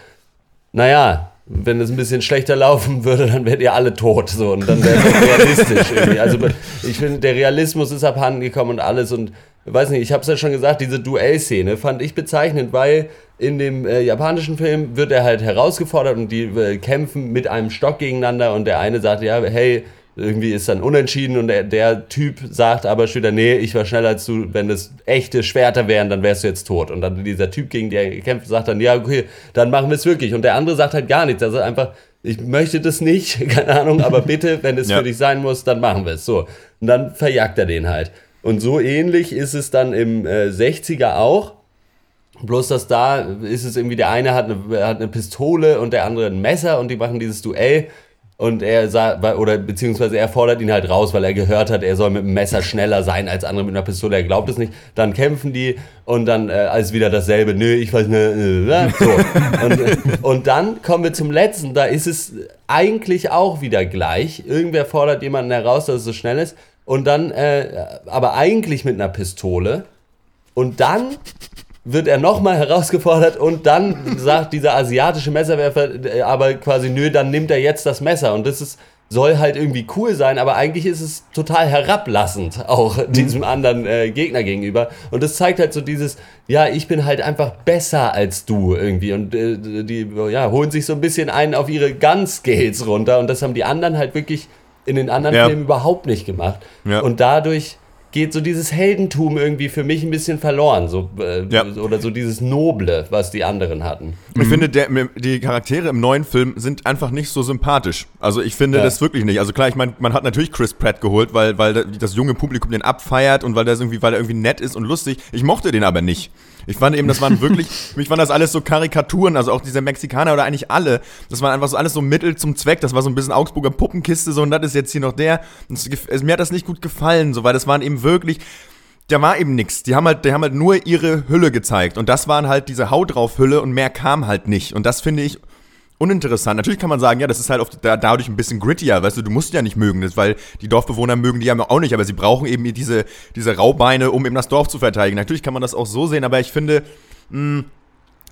naja, wenn es ein bisschen schlechter laufen würde, dann wärt ihr alle tot. So, und dann wäre es [laughs] realistisch irgendwie. Also ich finde, der Realismus ist abhanden gekommen und alles. Und weiß nicht, ich habe es ja schon gesagt, diese Duellszene fand ich bezeichnend, weil in dem äh, japanischen Film wird er halt herausgefordert und die äh, kämpfen mit einem Stock gegeneinander und der eine sagt, ja, hey, irgendwie ist dann unentschieden und der, der, Typ sagt aber später, nee, ich war schneller als du, wenn das echte Schwerter wären, dann wärst du jetzt tot. Und dann dieser Typ, gegen den er kämpft, sagt dann, ja, okay, dann machen wir es wirklich. Und der andere sagt halt gar nichts. Also einfach, ich möchte das nicht, [laughs] keine Ahnung, aber [laughs] bitte, wenn es ja. für dich sein muss, dann machen wir es. So. Und dann verjagt er den halt. Und so ähnlich ist es dann im äh, 60er auch. Bloß, dass da ist es irgendwie, der eine hat eine, hat eine Pistole und der andere ein Messer und die machen dieses Duell und er sah, oder beziehungsweise er fordert ihn halt raus, weil er gehört hat, er soll mit dem Messer schneller sein als andere mit einer Pistole. Er glaubt es nicht. Dann kämpfen die und dann äh, alles wieder dasselbe. Nö, ich weiß nicht. Äh, so. [laughs] und, und dann kommen wir zum letzten. Da ist es eigentlich auch wieder gleich. Irgendwer fordert jemanden heraus, dass es so schnell ist. Und dann, äh, aber eigentlich mit einer Pistole. Und dann wird er nochmal herausgefordert und dann sagt dieser asiatische Messerwerfer äh, aber quasi, nö, dann nimmt er jetzt das Messer. Und das ist, soll halt irgendwie cool sein, aber eigentlich ist es total herablassend auch mhm. diesem anderen äh, Gegner gegenüber. Und das zeigt halt so dieses, ja, ich bin halt einfach besser als du irgendwie. Und äh, die ja, holen sich so ein bisschen einen auf ihre Gun-Skills runter. Und das haben die anderen halt wirklich in den anderen ja. Filmen überhaupt nicht gemacht. Ja. Und dadurch geht so dieses Heldentum irgendwie für mich ein bisschen verloren. So, äh, ja. Oder so dieses Noble, was die anderen hatten. Ich mhm. finde, der, die Charaktere im neuen Film sind einfach nicht so sympathisch. Also ich finde ja. das wirklich nicht. Also klar, ich meine, man hat natürlich Chris Pratt geholt, weil, weil das junge Publikum den abfeiert und weil, das irgendwie, weil er irgendwie nett ist und lustig. Ich mochte den aber nicht. Ich fand eben, das waren [laughs] wirklich, mich fand das alles so Karikaturen, also auch diese Mexikaner oder eigentlich alle. Das waren einfach so alles so Mittel zum Zweck. Das war so ein bisschen Augsburger Puppenkiste, so und das ist jetzt hier noch der. Das, mir hat das nicht gut gefallen, so, weil das waren eben wirklich, da war eben nichts. Die haben halt, die haben halt nur ihre Hülle gezeigt. Und das waren halt diese Haut drauf Hülle und mehr kam halt nicht. Und das finde ich uninteressant. Natürlich kann man sagen, ja, das ist halt oft dadurch ein bisschen grittier, weißt du, du musst ja nicht mögen, das, weil die Dorfbewohner mögen die ja auch nicht, aber sie brauchen eben diese, diese Raubeine, um eben das Dorf zu verteidigen. Natürlich kann man das auch so sehen, aber ich finde, mh,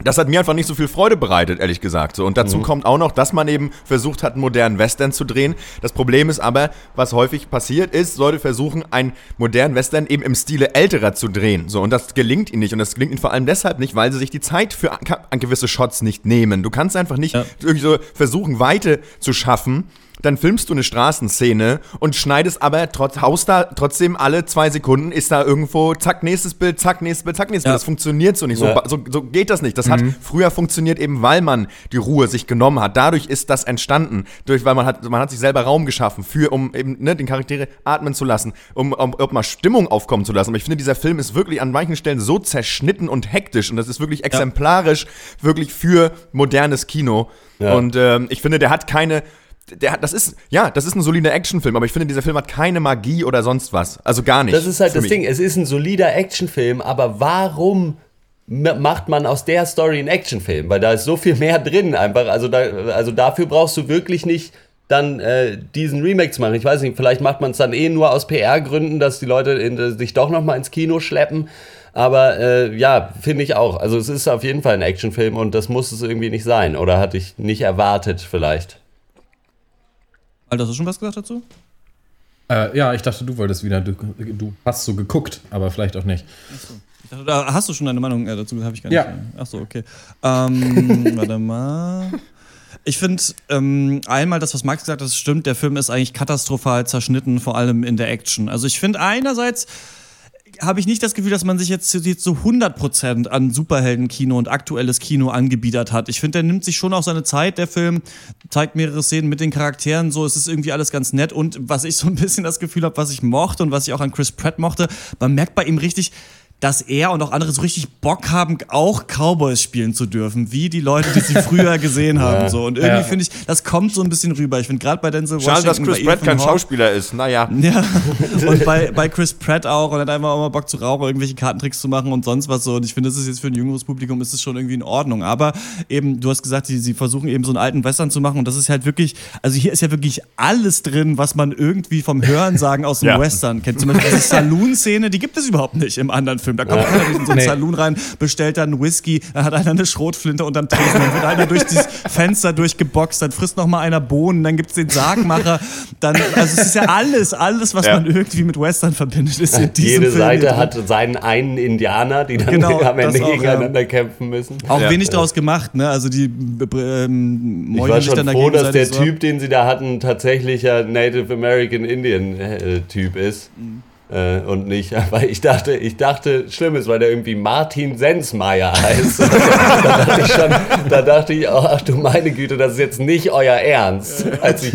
das hat mir einfach nicht so viel Freude bereitet, ehrlich gesagt. So. Und dazu mhm. kommt auch noch, dass man eben versucht hat, einen modernen Western zu drehen. Das Problem ist aber, was häufig passiert ist, Leute versuchen, einen modernen Western eben im Stile älterer zu drehen. So. Und das gelingt ihnen nicht. Und das gelingt ihnen vor allem deshalb nicht, weil sie sich die Zeit für an gewisse Shots nicht nehmen. Du kannst einfach nicht ja. irgendwie so versuchen, Weite zu schaffen dann filmst du eine Straßenszene und schneidest aber trotz, haust da trotzdem alle zwei Sekunden, ist da irgendwo, zack, nächstes Bild, zack, nächstes Bild, zack, nächstes Bild. Das funktioniert so nicht. Ja. So, so, so, geht das nicht. Das mhm. hat früher funktioniert eben, weil man die Ruhe sich genommen hat. Dadurch ist das entstanden. Durch, weil man hat, man hat sich selber Raum geschaffen, für, um eben ne, den Charaktere atmen zu lassen, um, um, um mal Stimmung aufkommen zu lassen. Aber ich finde, dieser Film ist wirklich an manchen Stellen so zerschnitten und hektisch und das ist wirklich exemplarisch, ja. wirklich für modernes Kino. Und ähm, ich finde, der hat keine der hat, das ist, ja, das ist ein solider Actionfilm, aber ich finde, dieser Film hat keine Magie oder sonst was. Also gar nicht. Das ist halt das mich. Ding. Es ist ein solider Actionfilm, aber warum macht man aus der Story einen Actionfilm? Weil da ist so viel mehr drin einfach. Also, da, also dafür brauchst du wirklich nicht dann äh, diesen Remake zu machen. Ich weiß nicht, vielleicht macht man es dann eh nur aus PR-Gründen, dass die Leute in, sich doch noch mal ins Kino schleppen. Aber äh, ja, finde ich auch. Also es ist auf jeden Fall ein Actionfilm und das muss es irgendwie nicht sein. Oder hatte ich nicht erwartet vielleicht. Alter, hast du schon was gesagt dazu? Äh, ja, ich dachte, du wolltest wieder. Du, du, hast so geguckt, aber vielleicht auch nicht. Achso. Ich dachte, da hast du schon deine Meinung äh, dazu? Habe ich gar nicht. Ja. Achso, okay. Ähm, [laughs] warte mal. Ich finde ähm, einmal das, was Max gesagt hat, das stimmt. Der Film ist eigentlich katastrophal zerschnitten, vor allem in der Action. Also ich finde einerseits habe ich nicht das Gefühl, dass man sich jetzt, jetzt so 100% an Superheldenkino und aktuelles Kino angebiedert hat. Ich finde, der nimmt sich schon auch seine Zeit, der Film, zeigt mehrere Szenen mit den Charakteren, so es ist irgendwie alles ganz nett. Und was ich so ein bisschen das Gefühl habe, was ich mochte und was ich auch an Chris Pratt mochte, man merkt bei ihm richtig, dass er und auch andere so richtig Bock haben, auch Cowboys spielen zu dürfen, wie die Leute, die sie früher gesehen [laughs] haben. Ja. So. Und irgendwie ja. finde ich, das kommt so ein bisschen rüber. Ich finde gerade bei Denzel Washington... Schade, dass Chris Pratt kein Schauspieler ist, naja. Ja, [laughs] und bei, bei Chris Pratt auch. Und er hat einfach auch mal Bock zu rauchen, irgendwelche Kartentricks zu machen und sonst was so. Und ich finde, das ist jetzt für ein jüngeres Publikum, ist es schon irgendwie in Ordnung. Aber eben, du hast gesagt, sie, sie versuchen eben so einen alten Western zu machen. Und das ist halt wirklich, also hier ist ja wirklich alles drin, was man irgendwie vom Hörensagen aus dem ja. Western kennt. Zum Beispiel diese [laughs] Saloon-Szene, die gibt es überhaupt nicht im anderen Film. Da kommt ja so einen nee. Saloon rein, bestellt dann Whisky, dann hat einer eine Schrotflinte unterm Tresen, dann wird einer durch dieses Fenster durchgeboxt, dann frisst noch mal einer Bohnen, dann gibt es den Sargmacher, dann, also es ist ja alles, alles, was ja. man irgendwie mit Western verbindet, ist in diesem Jede Film Seite drin. hat seinen einen Indianer, die dann genau, am Ende auch, gegeneinander ja. kämpfen müssen. Auch ja. wenig draus gemacht, ne? Also die ähm, Ich war schon froh, dass der Typ, den sie da hatten, tatsächlich ja Native American Indian äh, Typ ist. Mhm. Äh, und nicht, [laughs] weil ich dachte, ich dachte, schlimm ist, weil der irgendwie Martin Sensmeier heißt. [laughs] da, dachte ich schon, da dachte ich, oh, ach du meine Güte, das ist jetzt nicht euer Ernst, [laughs] als ich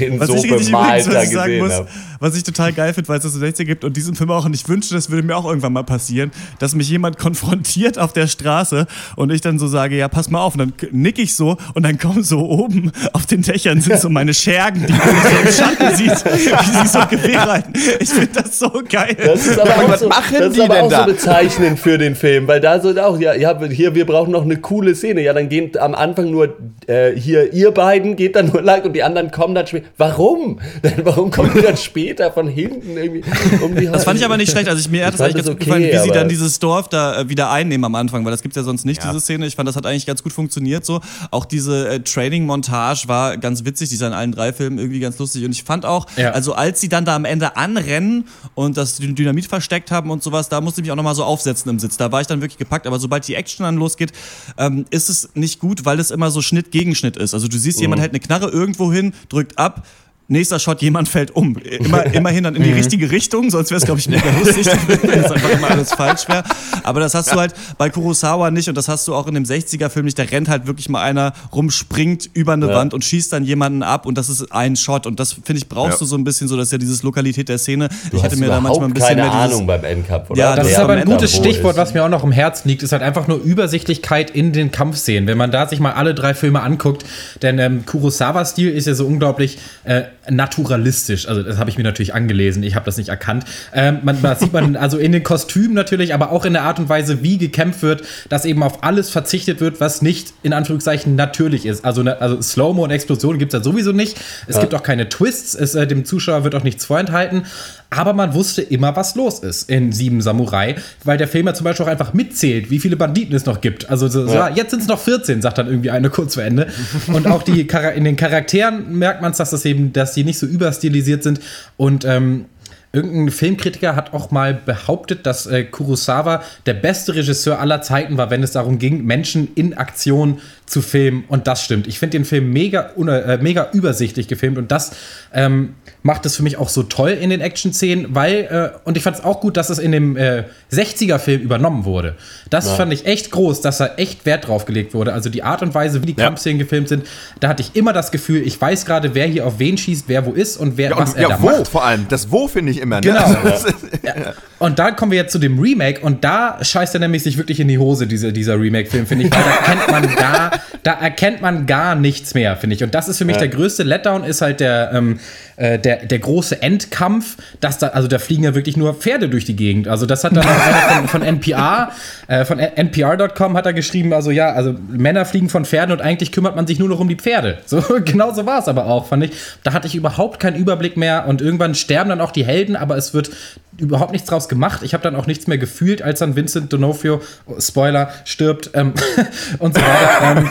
den was so ich bemalt da gesehen habe. Was ich total geil finde, weil es das so 60 gibt und diesen Film auch, und ich wünschte, das würde mir auch irgendwann mal passieren, dass mich jemand konfrontiert auf der Straße und ich dann so sage, ja, pass mal auf, und dann nick ich so und dann kommen so oben auf den Dächern sind so meine Schergen, die man so im Schatten sieht, wie sie so Gewehr reiten. Ich finde das so geil. Das ist aber auch, so, das ist aber auch so bezeichnend für den Film, weil da so auch, ja, ja, hier, wir brauchen noch eine coole Szene. Ja, dann gehen am Anfang nur äh, hier, ihr beiden geht dann nur lang und die anderen kommen dann später. Warum? [laughs] warum kommen die dann später von hinten irgendwie um die Das fand ich aber nicht schlecht. Also ich, mir hat das eigentlich ganz okay, gut gefallen, wie sie dann dieses Dorf da äh, wieder einnehmen am Anfang, weil das gibt es ja sonst nicht, ja. diese Szene. Ich fand, das hat eigentlich ganz gut funktioniert so. Auch diese äh, Training-Montage war ganz witzig, die ist in allen drei Filmen irgendwie ganz lustig. Und ich fand auch, ja. also als sie dann da am Ende anrennen und das Dynamit versteckt haben und sowas, da musste ich mich auch nochmal so aufsetzen im Sitz. Da war ich dann wirklich gepackt. Aber sobald die Action dann losgeht, ähm, ist es nicht gut, weil es immer so Schnitt gegen Schnitt ist. Also du siehst, mhm. jemand hält eine Knarre irgendwo hin, drückt ab, nächster Shot, jemand fällt um. Immer, [laughs] immerhin dann in die mhm. richtige Richtung, sonst wäre es, glaube ich, mega [laughs] lustig, wenn es einfach immer alles falsch wäre. Aber das hast du halt bei Kurosawa nicht und das hast du auch in dem 60er-Film nicht. Da rennt halt wirklich mal einer rum, springt über eine ja. Wand und schießt dann jemanden ab und das ist ein Shot. Und das, finde ich, brauchst ja. du so ein bisschen so, dass ja dieses Lokalität der Szene. Du ich hatte mir da manchmal ein bisschen keine mehr Ahnung beim Endcup, oder? Ja, das ist aber ein gutes Stichwort, was mir auch noch im Herzen liegt, ist halt einfach nur Übersichtlichkeit in den Kampfszenen. Wenn man da sich mal alle drei Filme anguckt, denn ähm, Kurosawa-Stil ist ja so unglaublich äh, naturalistisch. Also das habe ich mir natürlich angelesen, ich habe das nicht erkannt. Ähm, man, das sieht man also in den Kostümen natürlich, aber auch in der Art und Weise, wie gekämpft wird, dass eben auf alles verzichtet wird, was nicht in Anführungszeichen natürlich ist. Also, ne, also Slow-Mo und Explosionen gibt es ja sowieso nicht. Es ja. gibt auch keine Twists, es, äh, dem Zuschauer wird auch nichts vorenthalten. Aber man wusste immer, was los ist in Sieben Samurai, weil der Film ja zum Beispiel auch einfach mitzählt, wie viele Banditen es noch gibt. Also so, ja. jetzt sind es noch 14, sagt dann irgendwie eine kurz vor Ende. Und auch die in den Charakteren merkt man es, dass das eben, dass die nicht so überstilisiert sind. Und ähm, Irgendein Filmkritiker hat auch mal behauptet, dass äh, Kurosawa der beste Regisseur aller Zeiten war, wenn es darum ging, Menschen in Aktion zu filmen. Und das stimmt. Ich finde den Film mega, äh, mega übersichtlich gefilmt und das ähm, macht es für mich auch so toll in den Action-Szenen, weil, äh, und ich fand es auch gut, dass es in dem äh, 60er-Film übernommen wurde. Das ja. fand ich echt groß, dass da echt Wert drauf gelegt wurde. Also die Art und Weise, wie die ja. Kampfszenen gefilmt sind, da hatte ich immer das Gefühl, ich weiß gerade, wer hier auf wen schießt, wer wo ist und wer ja, und, was er da wo, macht. vor allem. Das Wo finde ich immer. Ne? Genau. [laughs] ja. Und da kommen wir jetzt zu dem Remake und da scheißt er nämlich sich wirklich in die Hose, diese, dieser Remake-Film, finde ich, weil da kennt man gar, da erkennt man gar nichts mehr, finde ich. Und das ist für mich der größte Letdown, ist halt der, ähm, äh, der, der große Endkampf, dass da, also da fliegen ja wirklich nur Pferde durch die Gegend. Also das hat dann einer von, von NPR, äh, von NPR.com hat er geschrieben, also ja, also Männer fliegen von Pferden und eigentlich kümmert man sich nur noch um die Pferde. [laughs] So, genau so war es aber auch, fand ich. Da hatte ich überhaupt keinen Überblick mehr und irgendwann sterben dann auch die Helden, aber es wird überhaupt nichts draus gemacht. Ich habe dann auch nichts mehr gefühlt, als dann Vincent D'Onofrio, Spoiler, stirbt ähm, [laughs] und so weiter. Ähm,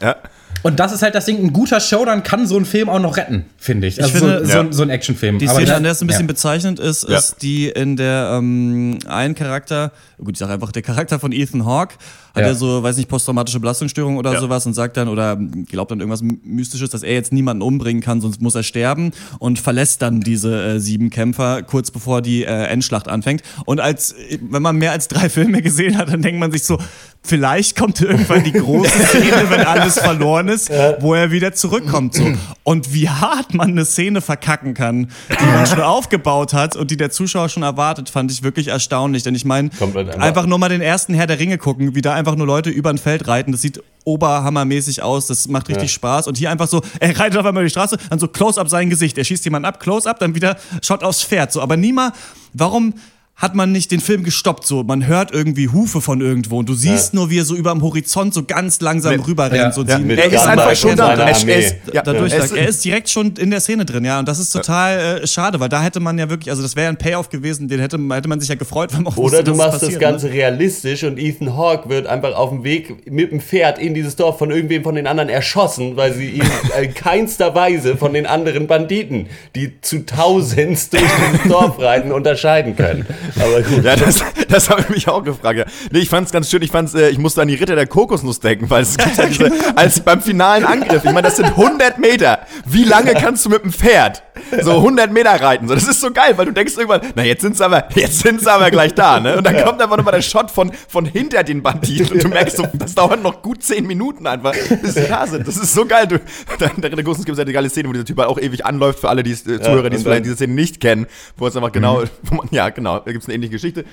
ja. Und das ist halt das Ding, ein guter Showdown kann so einen Film auch noch retten, finde ich. Also ich finde, so, so, so, ein Actionfilm. Die Szene, an der es ein bisschen ja. bezeichnend ist, ist die in der ähm, ein Charakter, gut, ich sage einfach, der Charakter von Ethan Hawke, hat ja. er so, weiß nicht, posttraumatische Belastungsstörung oder ja. sowas und sagt dann oder glaubt dann irgendwas Mystisches, dass er jetzt niemanden umbringen kann, sonst muss er sterben und verlässt dann diese äh, sieben Kämpfer kurz bevor die äh, Endschlacht anfängt. Und als, wenn man mehr als drei [laughs] Filme gesehen hat, dann denkt man sich so, vielleicht kommt irgendwann die große [laughs] Szene, wenn alles verloren ist, wo er wieder zurückkommt. So. Und wie hart man eine Szene verkacken kann, die man schon aufgebaut hat und die der Zuschauer schon erwartet, fand ich wirklich erstaunlich. Denn ich meine, einfach nur mal den ersten Herr der Ringe gucken, wie da einfach nur Leute über ein Feld reiten. Das sieht oberhammermäßig aus, das macht richtig ja. Spaß. Und hier einfach so, er reitet auf einmal die Straße, dann so Close-up sein Gesicht. Er schießt jemanden ab, Close-up, dann wieder schaut aufs Pferd. So, aber niemals, warum hat man nicht den Film gestoppt. So, man hört irgendwie Hufe von irgendwo und du siehst ja. nur, wie er so über dem Horizont so ganz langsam mit, rüberrennt. Ja. So ja. Er ist einfach schon da. Er ist, dadurch, er ist direkt schon in der Szene drin, ja. Und das ist total äh, schade, weil da hätte man ja wirklich, also das wäre ein Payoff gewesen, den hätte, hätte man sich ja gefreut, wenn man auch Oder wusste, du machst das, Ganze ne? realistisch und Ethan Hawke wird einfach auf dem Weg mit dem Pferd in dieses Dorf von irgendwem von den anderen erschossen, weil sie ihn [laughs] in keinster Weise von den anderen Banditen, die zu Tausends durch das Dorf reiten, unterscheiden können. Aber gut. Ja, das, [laughs] das habe ich mich auch gefragt. Ja. Nee, ich fand es ganz schön. Ich fand's, äh, ich musste an die Ritter der Kokosnuss denken, weil es [laughs] gibt ja diese, als beim finalen Angriff. Ich meine, das sind 100 Meter. Wie lange kannst du mit dem Pferd so 100 Meter reiten? So, das ist so geil, weil du denkst irgendwann, na jetzt sind's aber, jetzt sind's aber gleich da, ne? Und dann kommt einfach nochmal der Shot von, von hinter den Banditen und du merkst so, das dauert noch gut 10 Minuten einfach, bis sie da sind. Das ist so geil. Du, der Ritter der Kokosnuss gibt es eine geile Szene, wo dieser Typ halt auch ewig anläuft für alle die äh, Zuhörer, die vielleicht diese Szene nicht kennen, wo es einfach genau, mhm. man, ja genau, da gibt's eine ähnliche Geschichte.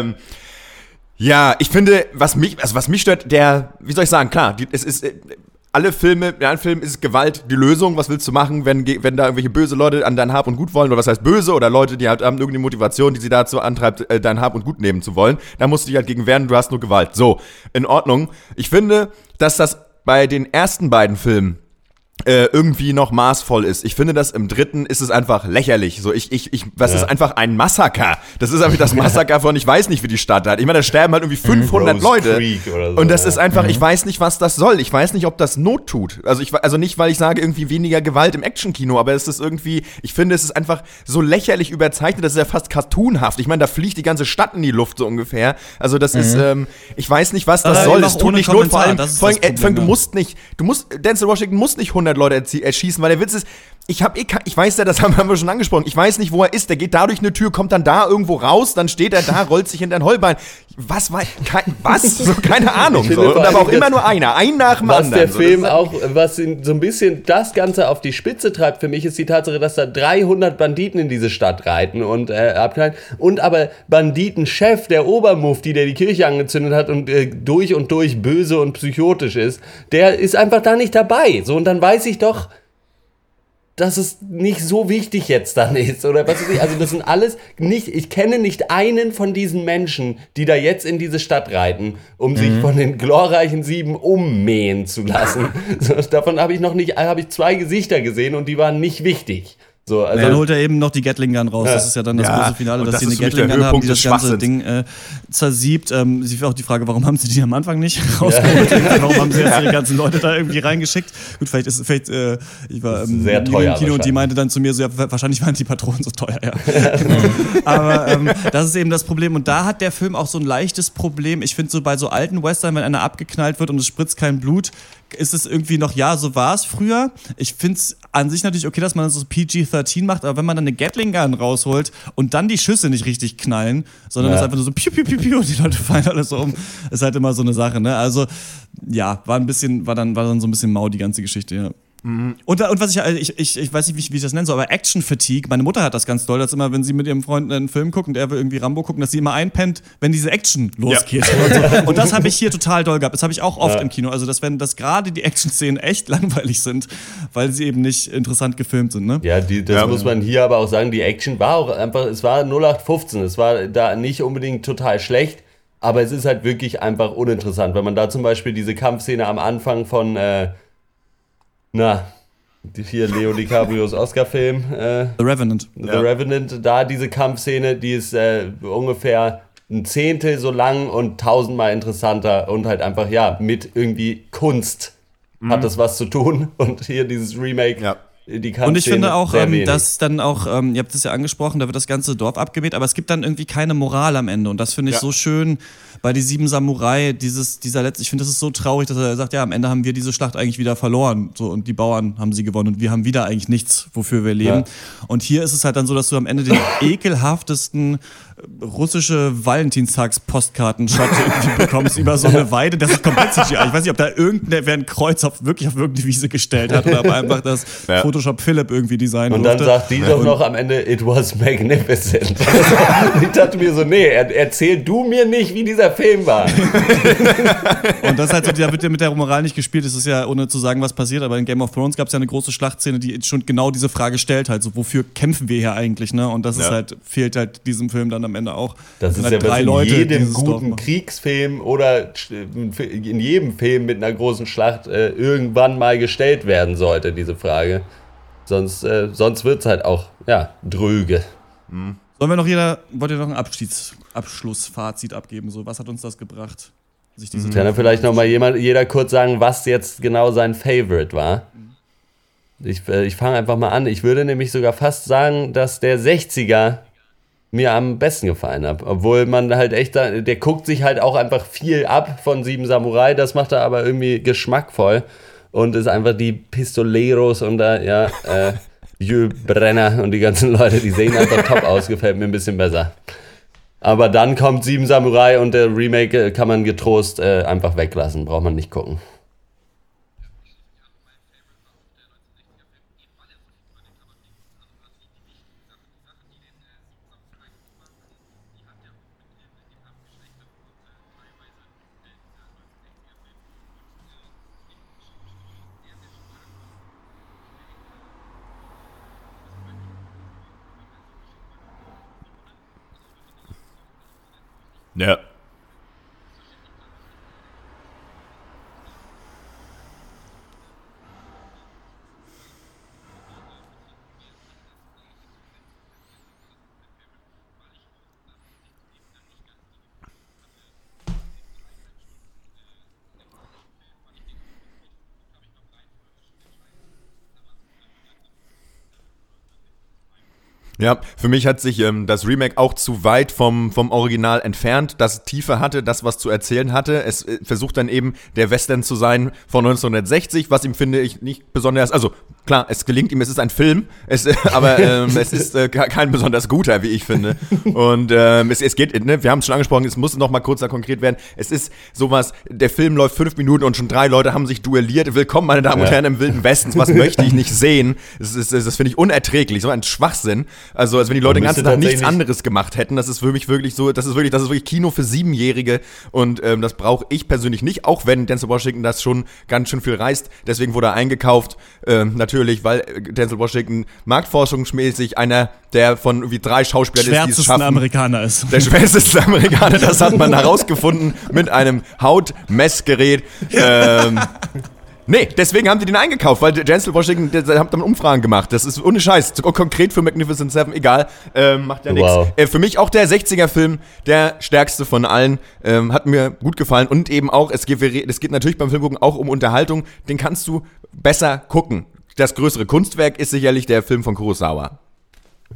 Ähm, ja, ich finde, was mich, also was mich stört, der, wie soll ich sagen, klar, die, es ist, äh, alle Filme, in allen Filmen ist Gewalt die Lösung. Was willst du machen, wenn, wenn da irgendwelche böse Leute an dein Hab und Gut wollen? Oder was heißt böse? Oder Leute, die halt haben irgendeine Motivation, die sie dazu antreibt, äh, dein Hab und Gut nehmen zu wollen. Da musst du dich halt gegen wehren, du hast nur Gewalt. So, in Ordnung. Ich finde, dass das bei den ersten beiden Filmen äh, irgendwie noch maßvoll ist. Ich finde, das im dritten ist es einfach lächerlich. So, ich, ich, ich, was ja. ist einfach ein Massaker? Das ist einfach das [laughs] Massaker von, ich weiß nicht, wie die Stadt hat. Ich meine, da sterben halt irgendwie 500 Leute. So, und das ja. ist einfach, mhm. ich weiß nicht, was das soll. Ich weiß nicht, ob das Not tut. Also ich, also nicht, weil ich sage, irgendwie weniger Gewalt im Actionkino, aber es ist irgendwie, ich finde, es ist einfach so lächerlich überzeichnet, das ist ja fast cartoonhaft. Ich meine, da fliegt die ganze Stadt in die Luft so ungefähr. Also das mhm. ist, ähm, ich weiß nicht, was das soll. Es tut nicht Not, vor allem, vor allem, äh, du musst nicht, du musst, Denzel Washington muss nicht 100 Leute erschießen, weil der Witz ist, ich habe eh, ich weiß ja, das [laughs] haben wir schon angesprochen. Ich weiß nicht, wo er ist. Der geht da durch eine Tür, kommt dann da irgendwo raus, dann steht er da, [laughs] rollt sich hinter ein Holbein. Was war, kein, was? [laughs] So, keine Ahnung. So. Und aber auch immer nur einer, ein nach dem was anderen. Was der Film so, auch, was so ein bisschen das Ganze auf die Spitze treibt für mich, ist die Tatsache, dass da 300 Banditen in diese Stadt reiten und äh, abknallen. Und aber Banditenchef, der Obermufti, der die Kirche angezündet hat und äh, durch und durch böse und psychotisch ist, der ist einfach da nicht dabei. So, und dann weiß ich doch, dass es nicht so wichtig jetzt dann ist oder was weiß ich. Also das sind alles nicht, ich kenne nicht einen von diesen Menschen, die da jetzt in diese Stadt reiten, um mhm. sich von den glorreichen Sieben ummähen zu lassen. [laughs] davon habe ich noch nicht, habe ich zwei Gesichter gesehen und die waren nicht wichtig. So, also dann holt er eben noch die Gatling Gun raus. Ja. Das ist ja dann das ja, große Finale, dass sie eine Gatling Gun haben, die das ganze Ding äh, zersiebt. Ähm, sie auch die Frage, warum haben sie die am Anfang nicht rausgeholt? Ja. [laughs] warum haben sie jetzt ihre ganzen Leute da irgendwie reingeschickt? Gut, vielleicht ist vielleicht, äh, ich war ähm, sehr teuer im Kino und die meinte dann zu mir so, ja, wahrscheinlich waren die Patronen so teuer, ja. [laughs] Aber ähm, das ist eben das Problem. Und da hat der Film auch so ein leichtes Problem. Ich finde so bei so alten Western, wenn einer abgeknallt wird und es spritzt kein Blut, ist es irgendwie noch, ja, so war es früher. Ich finde es an sich natürlich okay, dass man das so PG-13 macht, aber wenn man dann eine Gatling Gun rausholt und dann die Schüsse nicht richtig knallen, sondern ja. es einfach nur so piu, piu, piu, piu und die Leute [laughs] fallen alles so um, ist halt immer so eine Sache, ne? Also, ja, war ein bisschen, war dann, war dann so ein bisschen mau, die ganze Geschichte, ja. Und, und was ich, also ich, ich, ich weiß nicht, wie, wie ich das nennen soll, aber Action Fatigue, meine Mutter hat das ganz doll, dass immer, wenn sie mit ihrem Freund einen Film guckt und er will irgendwie Rambo gucken, dass sie immer einpennt, wenn diese Action losgeht. Ja. Und, so. [laughs] und, das habe ich hier total doll gehabt. Das habe ich auch oft ja. im Kino. Also, dass wenn das gerade die Action-Szenen echt [laughs] langweilig sind, weil sie eben nicht interessant gefilmt sind. Ne? Ja, die, das ja. muss man hier aber auch sagen, die Action war auch einfach, es war 0815, es war da nicht unbedingt total schlecht. Aber es ist halt wirklich einfach uninteressant, wenn man da zum Beispiel diese Kampfszene am Anfang von äh, na, hier Leo DiCaprios Oscar-Film. Äh, The Revenant. The ja. Revenant, da diese Kampfszene, die ist äh, ungefähr ein Zehntel so lang und tausendmal interessanter und halt einfach, ja, mit irgendwie Kunst hat das was zu tun und hier dieses Remake. Ja. Die und ich finde auch, ähm, dass dann auch, ähm, ihr habt es ja angesprochen, da wird das ganze Dorf abgemäht, aber es gibt dann irgendwie keine Moral am Ende. Und das finde ich ja. so schön bei die sieben Samurai, dieses, dieser letzte, ich finde, das ist so traurig, dass er sagt, ja, am Ende haben wir diese Schlacht eigentlich wieder verloren. So, und die Bauern haben sie gewonnen und wir haben wieder eigentlich nichts, wofür wir leben. Ja. Und hier ist es halt dann so, dass du am Ende den [laughs] ekelhaftesten russische Valentinstags-Postkarten-Shot irgendwie bekommst über so eine Weide. Das ist komplett CGI. Ich weiß nicht, ob da irgendwer ein Kreuz auf, wirklich auf irgendeine Wiese gestellt hat oder ob einfach das ja. Photoshop Philipp irgendwie designen Und dann sagt die doch noch am Ende, it was magnificent. [laughs] ich dachte mir so, nee, erzähl du mir nicht, wie dieser Film war. [laughs] Und das halt so, da wird ja mit der Moral nicht gespielt. Es ist ja, ohne zu sagen, was passiert, aber in Game of Thrones gab es ja eine große Schlachtszene, die schon genau diese Frage stellt, halt so, wofür kämpfen wir hier eigentlich, ne? Und das ja. ist halt, fehlt halt diesem Film dann am Ende auch. Das ist halt ja drei in Leute, jedem guten Kriegsfilm oder in jedem Film mit einer großen Schlacht äh, irgendwann mal gestellt werden sollte, diese Frage. Sonst, äh, sonst wird es halt auch, ja, dröge. Mhm. Sollen wir noch jeder, wollt ihr noch ein Abschieds, Abschlussfazit abgeben? So, was hat uns das gebracht? Sich diese mhm. Kann da vielleicht nochmal jeder kurz sagen, was jetzt genau sein Favorite war? Ich, äh, ich fange einfach mal an. Ich würde nämlich sogar fast sagen, dass der 60er mir am besten gefallen hat. Obwohl man halt echt, da, der guckt sich halt auch einfach viel ab von Sieben Samurai, das macht er aber irgendwie geschmackvoll und ist einfach die Pistoleros und da, ja, äh, [laughs] Jö Brenner und die ganzen Leute, die sehen einfach top aus, gefällt mir ein bisschen besser. Aber dann kommt Sieben Samurai und der Remake kann man getrost äh, einfach weglassen, braucht man nicht gucken. Ja. Ja, für mich hat sich ähm, das Remake auch zu weit vom, vom Original entfernt, das Tiefe hatte, das was zu erzählen hatte. Es äh, versucht dann eben der Western zu sein von 1960, was ihm finde ich nicht besonders, also klar, es gelingt ihm, es ist ein Film, es, [laughs] aber ähm, es ist äh, kein besonders guter, wie ich finde. Und ähm, es, es geht, ne, wir haben es schon angesprochen, es muss noch mal kurz da konkret werden. Es ist sowas, der Film läuft fünf Minuten und schon drei Leute haben sich duelliert. Willkommen, meine Damen und Herren, im Wilden Westen. Was möchte ich nicht sehen? Das, ist, das finde ich unerträglich, so ein Schwachsinn. Also, als wenn die Leute den ganzen Tag nichts anderes gemacht hätten. Das ist für mich wirklich so, das ist wirklich, das ist wirklich Kino für Siebenjährige und ähm, das brauche ich persönlich nicht, auch wenn Denzel Washington das schon ganz schön viel reißt. Deswegen wurde er eingekauft, ähm, natürlich, weil Denzel Washington marktforschungsmäßig einer der von irgendwie drei Schauspielern ist, die es schaffen. Amerikaner ist. Der schwärzeste Amerikaner, das hat man [laughs] herausgefunden mit einem Hautmessgerät. Ähm, Nee, deswegen haben die den eingekauft, weil Denzel Washington, der, der hat damit Umfragen gemacht. Das ist ohne Scheiß. Konkret für Magnificent Seven, egal. Ähm, macht ja nichts. Wow. Äh, für mich auch der 60er-Film, der stärkste von allen. Ähm, hat mir gut gefallen. Und eben auch, es geht, es geht natürlich beim Filmgucken auch um Unterhaltung. Den kannst du besser gucken. Das größere Kunstwerk ist sicherlich der Film von Kurosawa.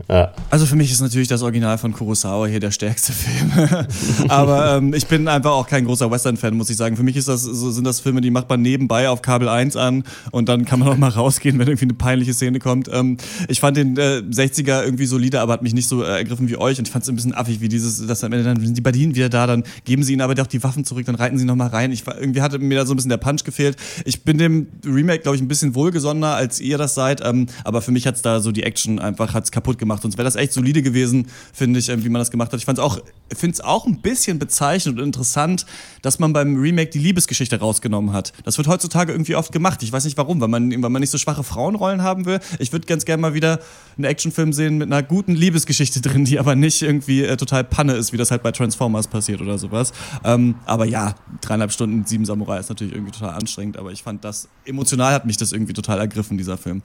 Ja. Also für mich ist natürlich das Original von Kurosawa hier der stärkste Film. [laughs] Aber ähm, ich bin einfach auch kein großer Western-Fan, muss ich sagen. Für mich ist das, sind das Filme, die macht man nebenbei auf Kabel 1 an und dann kann man auch mal [laughs] rausgehen, wenn irgendwie eine peinliche Szene kommt. Ähm, ich fand den äh, 60er irgendwie solide, aber hat mich nicht so äh, ergriffen wie euch und ich fand es ein bisschen affig, wie dieses, dass am Ende dann sind die Badinen wieder da, dann geben sie ihnen aber doch die Waffen zurück, dann reiten sie nochmal rein. Ich, irgendwie hatte mir da so ein bisschen der Punch gefehlt. Ich bin dem Remake, glaube ich, ein bisschen wohlgesonnener, als ihr das seid, ähm, aber für mich hat es da so die Action einfach hat's kaputt gemacht. Sonst wäre das echt solide gewesen, finde ich, wie man das gemacht hat. Ich auch, finde es auch ein bisschen bezeichnend und interessant, dass man beim Remake die Liebesgeschichte rausgenommen hat. Das wird heutzutage irgendwie oft gemacht. Ich weiß nicht warum, weil man, weil man nicht so schwache Frauenrollen haben will. Ich würde ganz gerne mal wieder einen Actionfilm sehen mit einer guten Liebesgeschichte drin, die aber nicht irgendwie äh, total Panne ist, wie das halt bei Transformers passiert oder sowas. Ähm, aber ja, dreieinhalb Stunden, sieben Samurai ist natürlich irgendwie total anstrengend, aber ich fand das, emotional hat mich das irgendwie total ergriffen, dieser Film.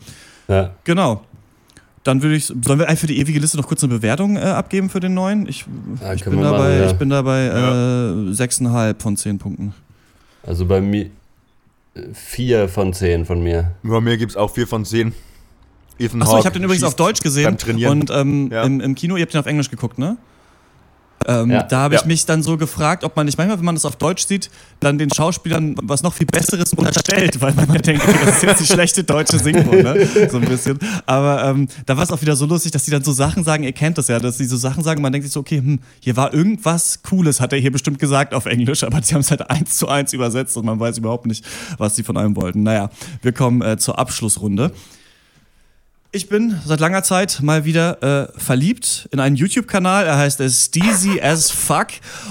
Ja. Genau. Dann würde ich, sollen wir für die ewige Liste noch kurz eine Bewertung äh, abgeben für den neuen? Ich, ja, ich, bin, dabei, machen, ja. ich bin dabei äh, 6,5 von 10 Punkten. Also bei mir, vier von zehn von mir. Bei mir gibt es auch vier von zehn. Ethan Achso, ich habe den übrigens auf Deutsch gesehen. Und ähm, ja. im, im Kino, ihr habt den auf Englisch geguckt, ne? Ähm, ja. Da habe ich ja. mich dann so gefragt, ob man nicht manchmal, wenn man das auf Deutsch sieht, dann den Schauspielern was noch viel Besseres unterstellt, weil man denkt, okay, das ist jetzt die schlechte deutsche Synchro, ne? So ein bisschen. Aber ähm, da war es auch wieder so lustig, dass die dann so Sachen sagen, ihr kennt das ja, dass die so Sachen sagen, man denkt sich so, okay, hm, hier war irgendwas Cooles, hat er hier bestimmt gesagt auf Englisch, aber sie haben es halt eins zu eins übersetzt und man weiß überhaupt nicht, was sie von einem wollten. Naja, wir kommen äh, zur Abschlussrunde. Ich bin seit langer Zeit mal wieder äh, verliebt in einen YouTube-Kanal. Er heißt äh, Steezy [laughs] as Fuck.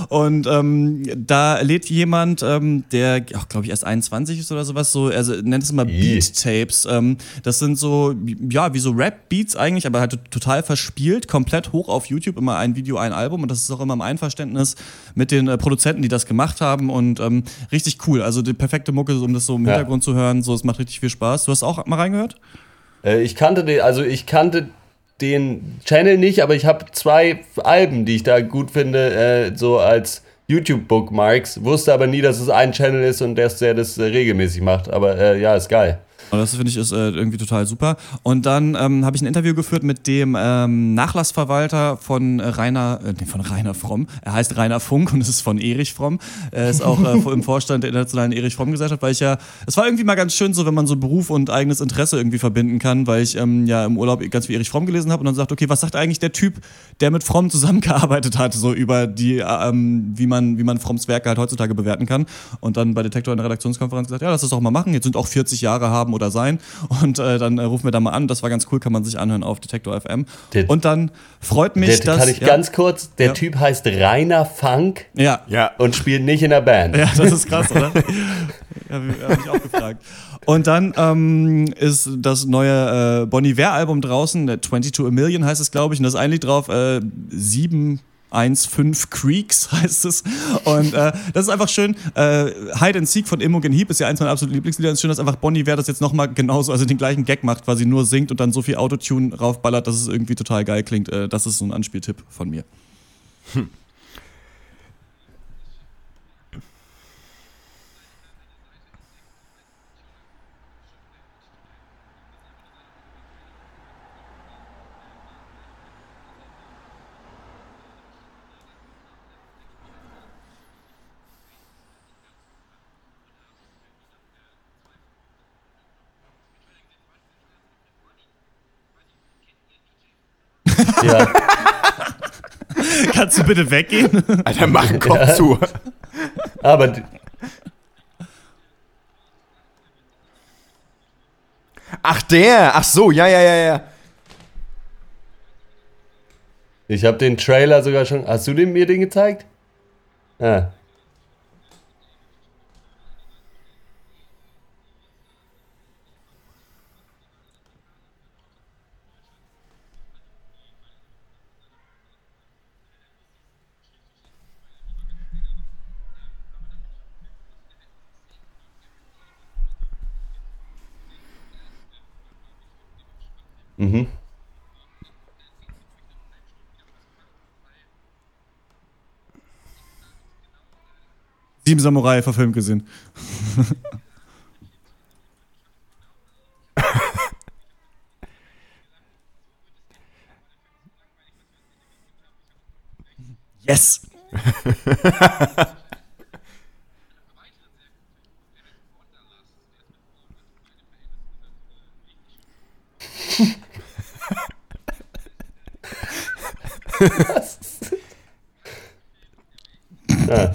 Und ähm, da lädt jemand, ähm, der, glaube ich, erst 21 ist oder sowas, so, er also nennt es immer Beat-Tapes. Ähm, das sind so, ja, wie so Rap-Beats eigentlich, aber halt total verspielt, komplett hoch auf YouTube, immer ein Video, ein Album. Und das ist auch immer im Einverständnis mit den äh, Produzenten, die das gemacht haben. Und ähm, richtig cool. Also die perfekte Mucke, um das so im ja. Hintergrund zu hören. So, es macht richtig viel Spaß. Du hast auch mal reingehört? Äh, ich kannte den, also ich kannte den Channel nicht, aber ich habe zwei Alben, die ich da gut finde, äh, so als YouTube-Bookmarks. Wusste aber nie, dass es ein Channel ist und der das äh, regelmäßig macht. Aber ja, ist geil. Das finde ich ist äh, irgendwie total super. Und dann ähm, habe ich ein Interview geführt mit dem ähm, Nachlassverwalter von Rainer, äh, von Rainer Fromm. Er heißt Rainer Funk und es ist von Erich Fromm. Er ist auch äh, im Vorstand der Internationalen Erich Fromm Gesellschaft, weil ich ja, es war irgendwie mal ganz schön so, wenn man so Beruf und eigenes Interesse irgendwie verbinden kann, weil ich ähm, ja im Urlaub ganz viel Erich Fromm gelesen habe und dann sagt, okay, was sagt eigentlich der Typ, der mit Fromm zusammengearbeitet hat, so über die, ähm, wie man, wie man Fromms Werke halt heutzutage bewerten kann. Und dann bei Detektor in der Redaktionskonferenz gesagt, ja, lass das doch mal machen. Jetzt sind auch 40 Jahre haben oder sein. Und äh, dann äh, rufen wir da mal an. Das war ganz cool, kann man sich anhören auf Detektor FM. Der, und dann freut mich, der, dass. Kann ich ja, ganz kurz, der ja. Typ heißt Rainer Funk ja. Ja. und spielt nicht in der Band. Ja, das ist krass, oder? [laughs] ja, habe ich auch gefragt. Und dann ähm, ist das neue äh, Bonnie Ware Album draußen, 22 A Million heißt es, glaube ich, und das ist ein Lied drauf, äh, sieben 1.5 Creeks [laughs] heißt es. Und äh, das ist einfach schön. Äh, Hide and Seek von Imogen Heap ist ja eins meiner absoluten Lieblingslieder. Es ist schön, dass einfach Bonnie wer das jetzt nochmal genauso, also den gleichen Gag macht, quasi nur singt und dann so viel Autotune raufballert, dass es irgendwie total geil klingt. Äh, das ist so ein Anspieltipp von mir. Hm. Ja. [laughs] Kannst du bitte weggehen? Alter, mach einen Kopf ja. zu. Aber. Ach, der. Ach so, ja, ja, ja, ja. Ich habe den Trailer sogar schon. Hast du den, mir den gezeigt? Ah. Mhm. Sieben Samurai verfilmt gesehen. yes! [laughs] Was? [laughs] Ja.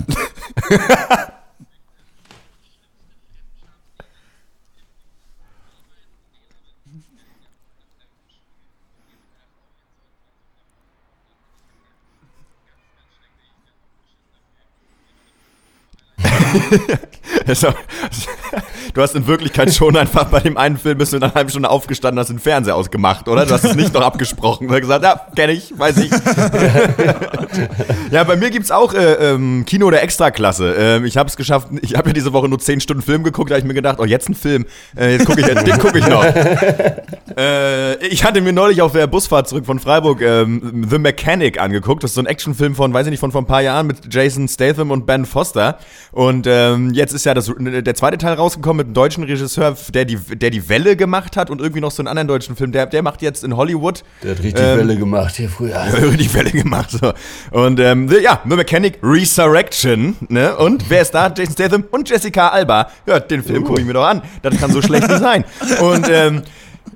Du hast in Wirklichkeit schon einfach bei dem einen Film bist du in einer halben Stunde aufgestanden, hast den Fernseher ausgemacht, oder? Du hast es nicht noch abgesprochen. Du hast gesagt, ja, kenne ich, weiß ich. [laughs] ja, bei mir gibt es auch äh, ähm, Kino der Extraklasse. Ähm, ich habe es geschafft, ich habe ja diese Woche nur 10 Stunden Film geguckt, da habe ich mir gedacht, oh, jetzt ein Film, äh, jetzt gucke ich, den gucke ich noch. [laughs] Äh, ich hatte mir neulich auf der Busfahrt zurück von Freiburg ähm, The Mechanic angeguckt. Das ist so ein Actionfilm von, weiß ich nicht, von vor ein paar Jahren mit Jason Statham und Ben Foster. Und ähm, jetzt ist ja das, der zweite Teil rausgekommen mit einem deutschen Regisseur, der die, der die Welle gemacht hat und irgendwie noch so einen anderen deutschen Film. Der, der macht jetzt in Hollywood. Der hat richtig ähm, Welle gemacht hier früher. Der hat richtig Welle gemacht. So. Und ähm, ja, The Mechanic Resurrection. Ne? Und wer ist da? Jason Statham und Jessica Alba. Ja, den Film uh. gucke ich mir doch an. Das kann so schlecht nicht sein. [laughs] Und ähm,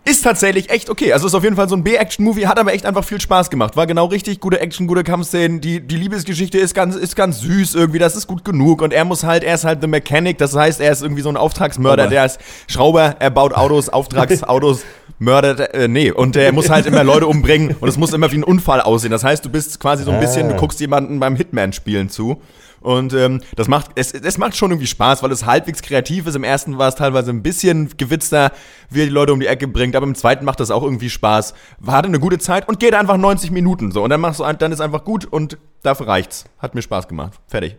ist tatsächlich echt okay. Also ist auf jeden Fall so ein B-Action-Movie, hat aber echt einfach viel Spaß gemacht. War genau richtig, gute Action, gute Kampfszenen. Die, die Liebesgeschichte ist ganz, ist ganz süß irgendwie, das ist gut genug. Und er muss halt, er ist halt The Mechanic, das heißt, er ist irgendwie so ein Auftragsmörder, der ist Schrauber, er baut Autos, Auftragsautos, [laughs] mördert, äh, nee. Und er muss halt immer Leute umbringen und es muss immer wie ein Unfall aussehen. Das heißt, du bist quasi so ein bisschen, du ah. guckst jemanden beim Hitman-Spielen zu. Und ähm, das macht, es, es macht schon irgendwie Spaß, weil es halbwegs kreativ ist. Im ersten war es teilweise ein bisschen gewitzter, wie er die Leute um die Ecke bringt, aber im zweiten macht das auch irgendwie Spaß. Hatte eine gute Zeit und geht einfach 90 Minuten so. Und dann machst du, dann ist einfach gut und dafür reicht's. Hat mir Spaß gemacht. Fertig.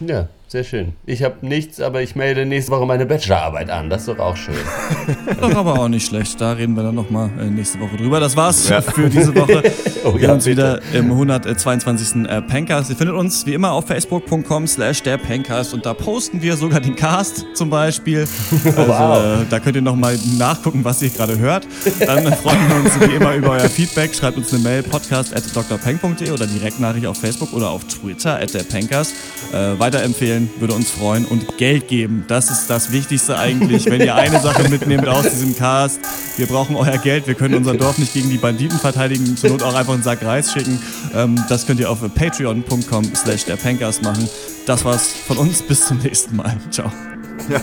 Ja, sehr schön. Ich habe nichts, aber ich melde nächste Woche meine Bachelorarbeit an. Das ist doch auch schön. [laughs] Doch, aber auch nicht schlecht. Da reden wir dann nochmal äh, nächste Woche drüber. Das war's ja. für diese Woche. [laughs] oh, wir ja, uns wieder im 122. Äh, Pencast. Ihr findet uns wie immer auf facebook.com slash der Pencast und da posten wir sogar den Cast zum Beispiel. [laughs] Also wow. äh, da könnt ihr nochmal nachgucken, was ihr gerade hört. Dann freuen wir uns wie immer über euer Feedback. Schreibt uns eine Mail podcast at drpeng.de oder Direktnachricht auf Facebook oder auf Twitter at der Pencast. Äh, weiterempfehlen empfehlen, würde uns freuen. Und Geld geben, das ist das Wichtigste eigentlich. Wenn ihr eine Sache mitnehmt aus diesem Cast, wir brauchen euer Geld, wir können unser Dorf nicht gegen die Banditen verteidigen, zur Not auch einfach einen Sack Reis schicken. Ähm, das könnt ihr auf patreon.com slash der Pencast machen. Das war's von uns, bis zum nächsten Mal. Ciao. Ja.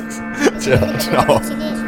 Ciao. Ciao.